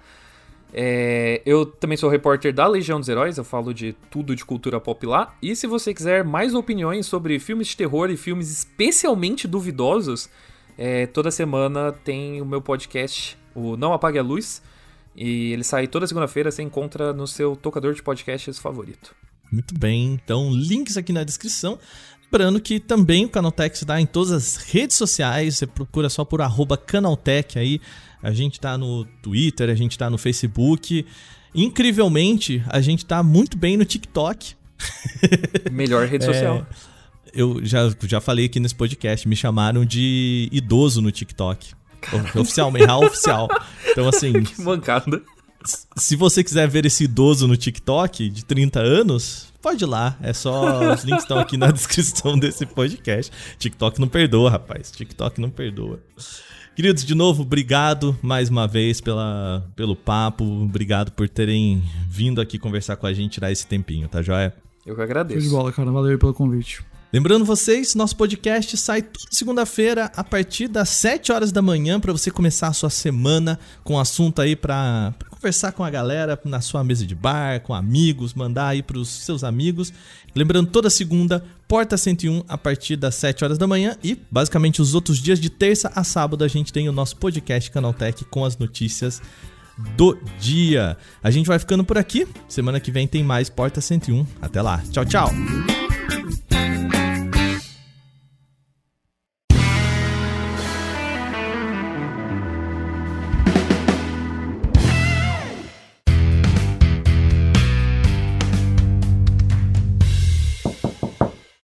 É, eu também sou repórter da Legião dos Heróis, eu falo de tudo de cultura pop lá. E se você quiser mais opiniões sobre filmes de terror e filmes especialmente duvidosos, é, toda semana tem o meu podcast, o Não Apague a Luz. E ele sai toda segunda-feira, você encontra no seu tocador de podcasts favorito. Muito bem, então links aqui na descrição. Lembrando que também o Canaltech está em todas as redes sociais, você procura só por arroba Canaltech aí. A gente está no Twitter, a gente está no Facebook. Incrivelmente, a gente está muito bem no TikTok. (laughs) Melhor rede social. É, eu já, já falei aqui nesse podcast, me chamaram de idoso no TikTok. Oficialmente, real oficial. Então, assim. (laughs) que mancada. Se você quiser ver esse idoso no TikTok de 30 anos, pode ir lá. É só. Os links estão aqui na (laughs) descrição desse podcast. TikTok não perdoa, rapaz. TikTok não perdoa. Queridos, de novo, obrigado mais uma vez pela, pelo papo. Obrigado por terem vindo aqui conversar com a gente, tirar esse tempinho, tá joia? Eu que agradeço. Show de bola, cara. Valeu pelo convite. Lembrando vocês, nosso podcast sai toda segunda-feira a partir das 7 horas da manhã para você começar a sua semana com assunto aí para conversar com a galera na sua mesa de bar, com amigos, mandar aí para os seus amigos. Lembrando, toda segunda, Porta 101 a partir das 7 horas da manhã e basicamente os outros dias de terça a sábado a gente tem o nosso podcast Canaltech com as notícias do dia. A gente vai ficando por aqui. Semana que vem tem mais Porta 101. Até lá. Tchau, tchau.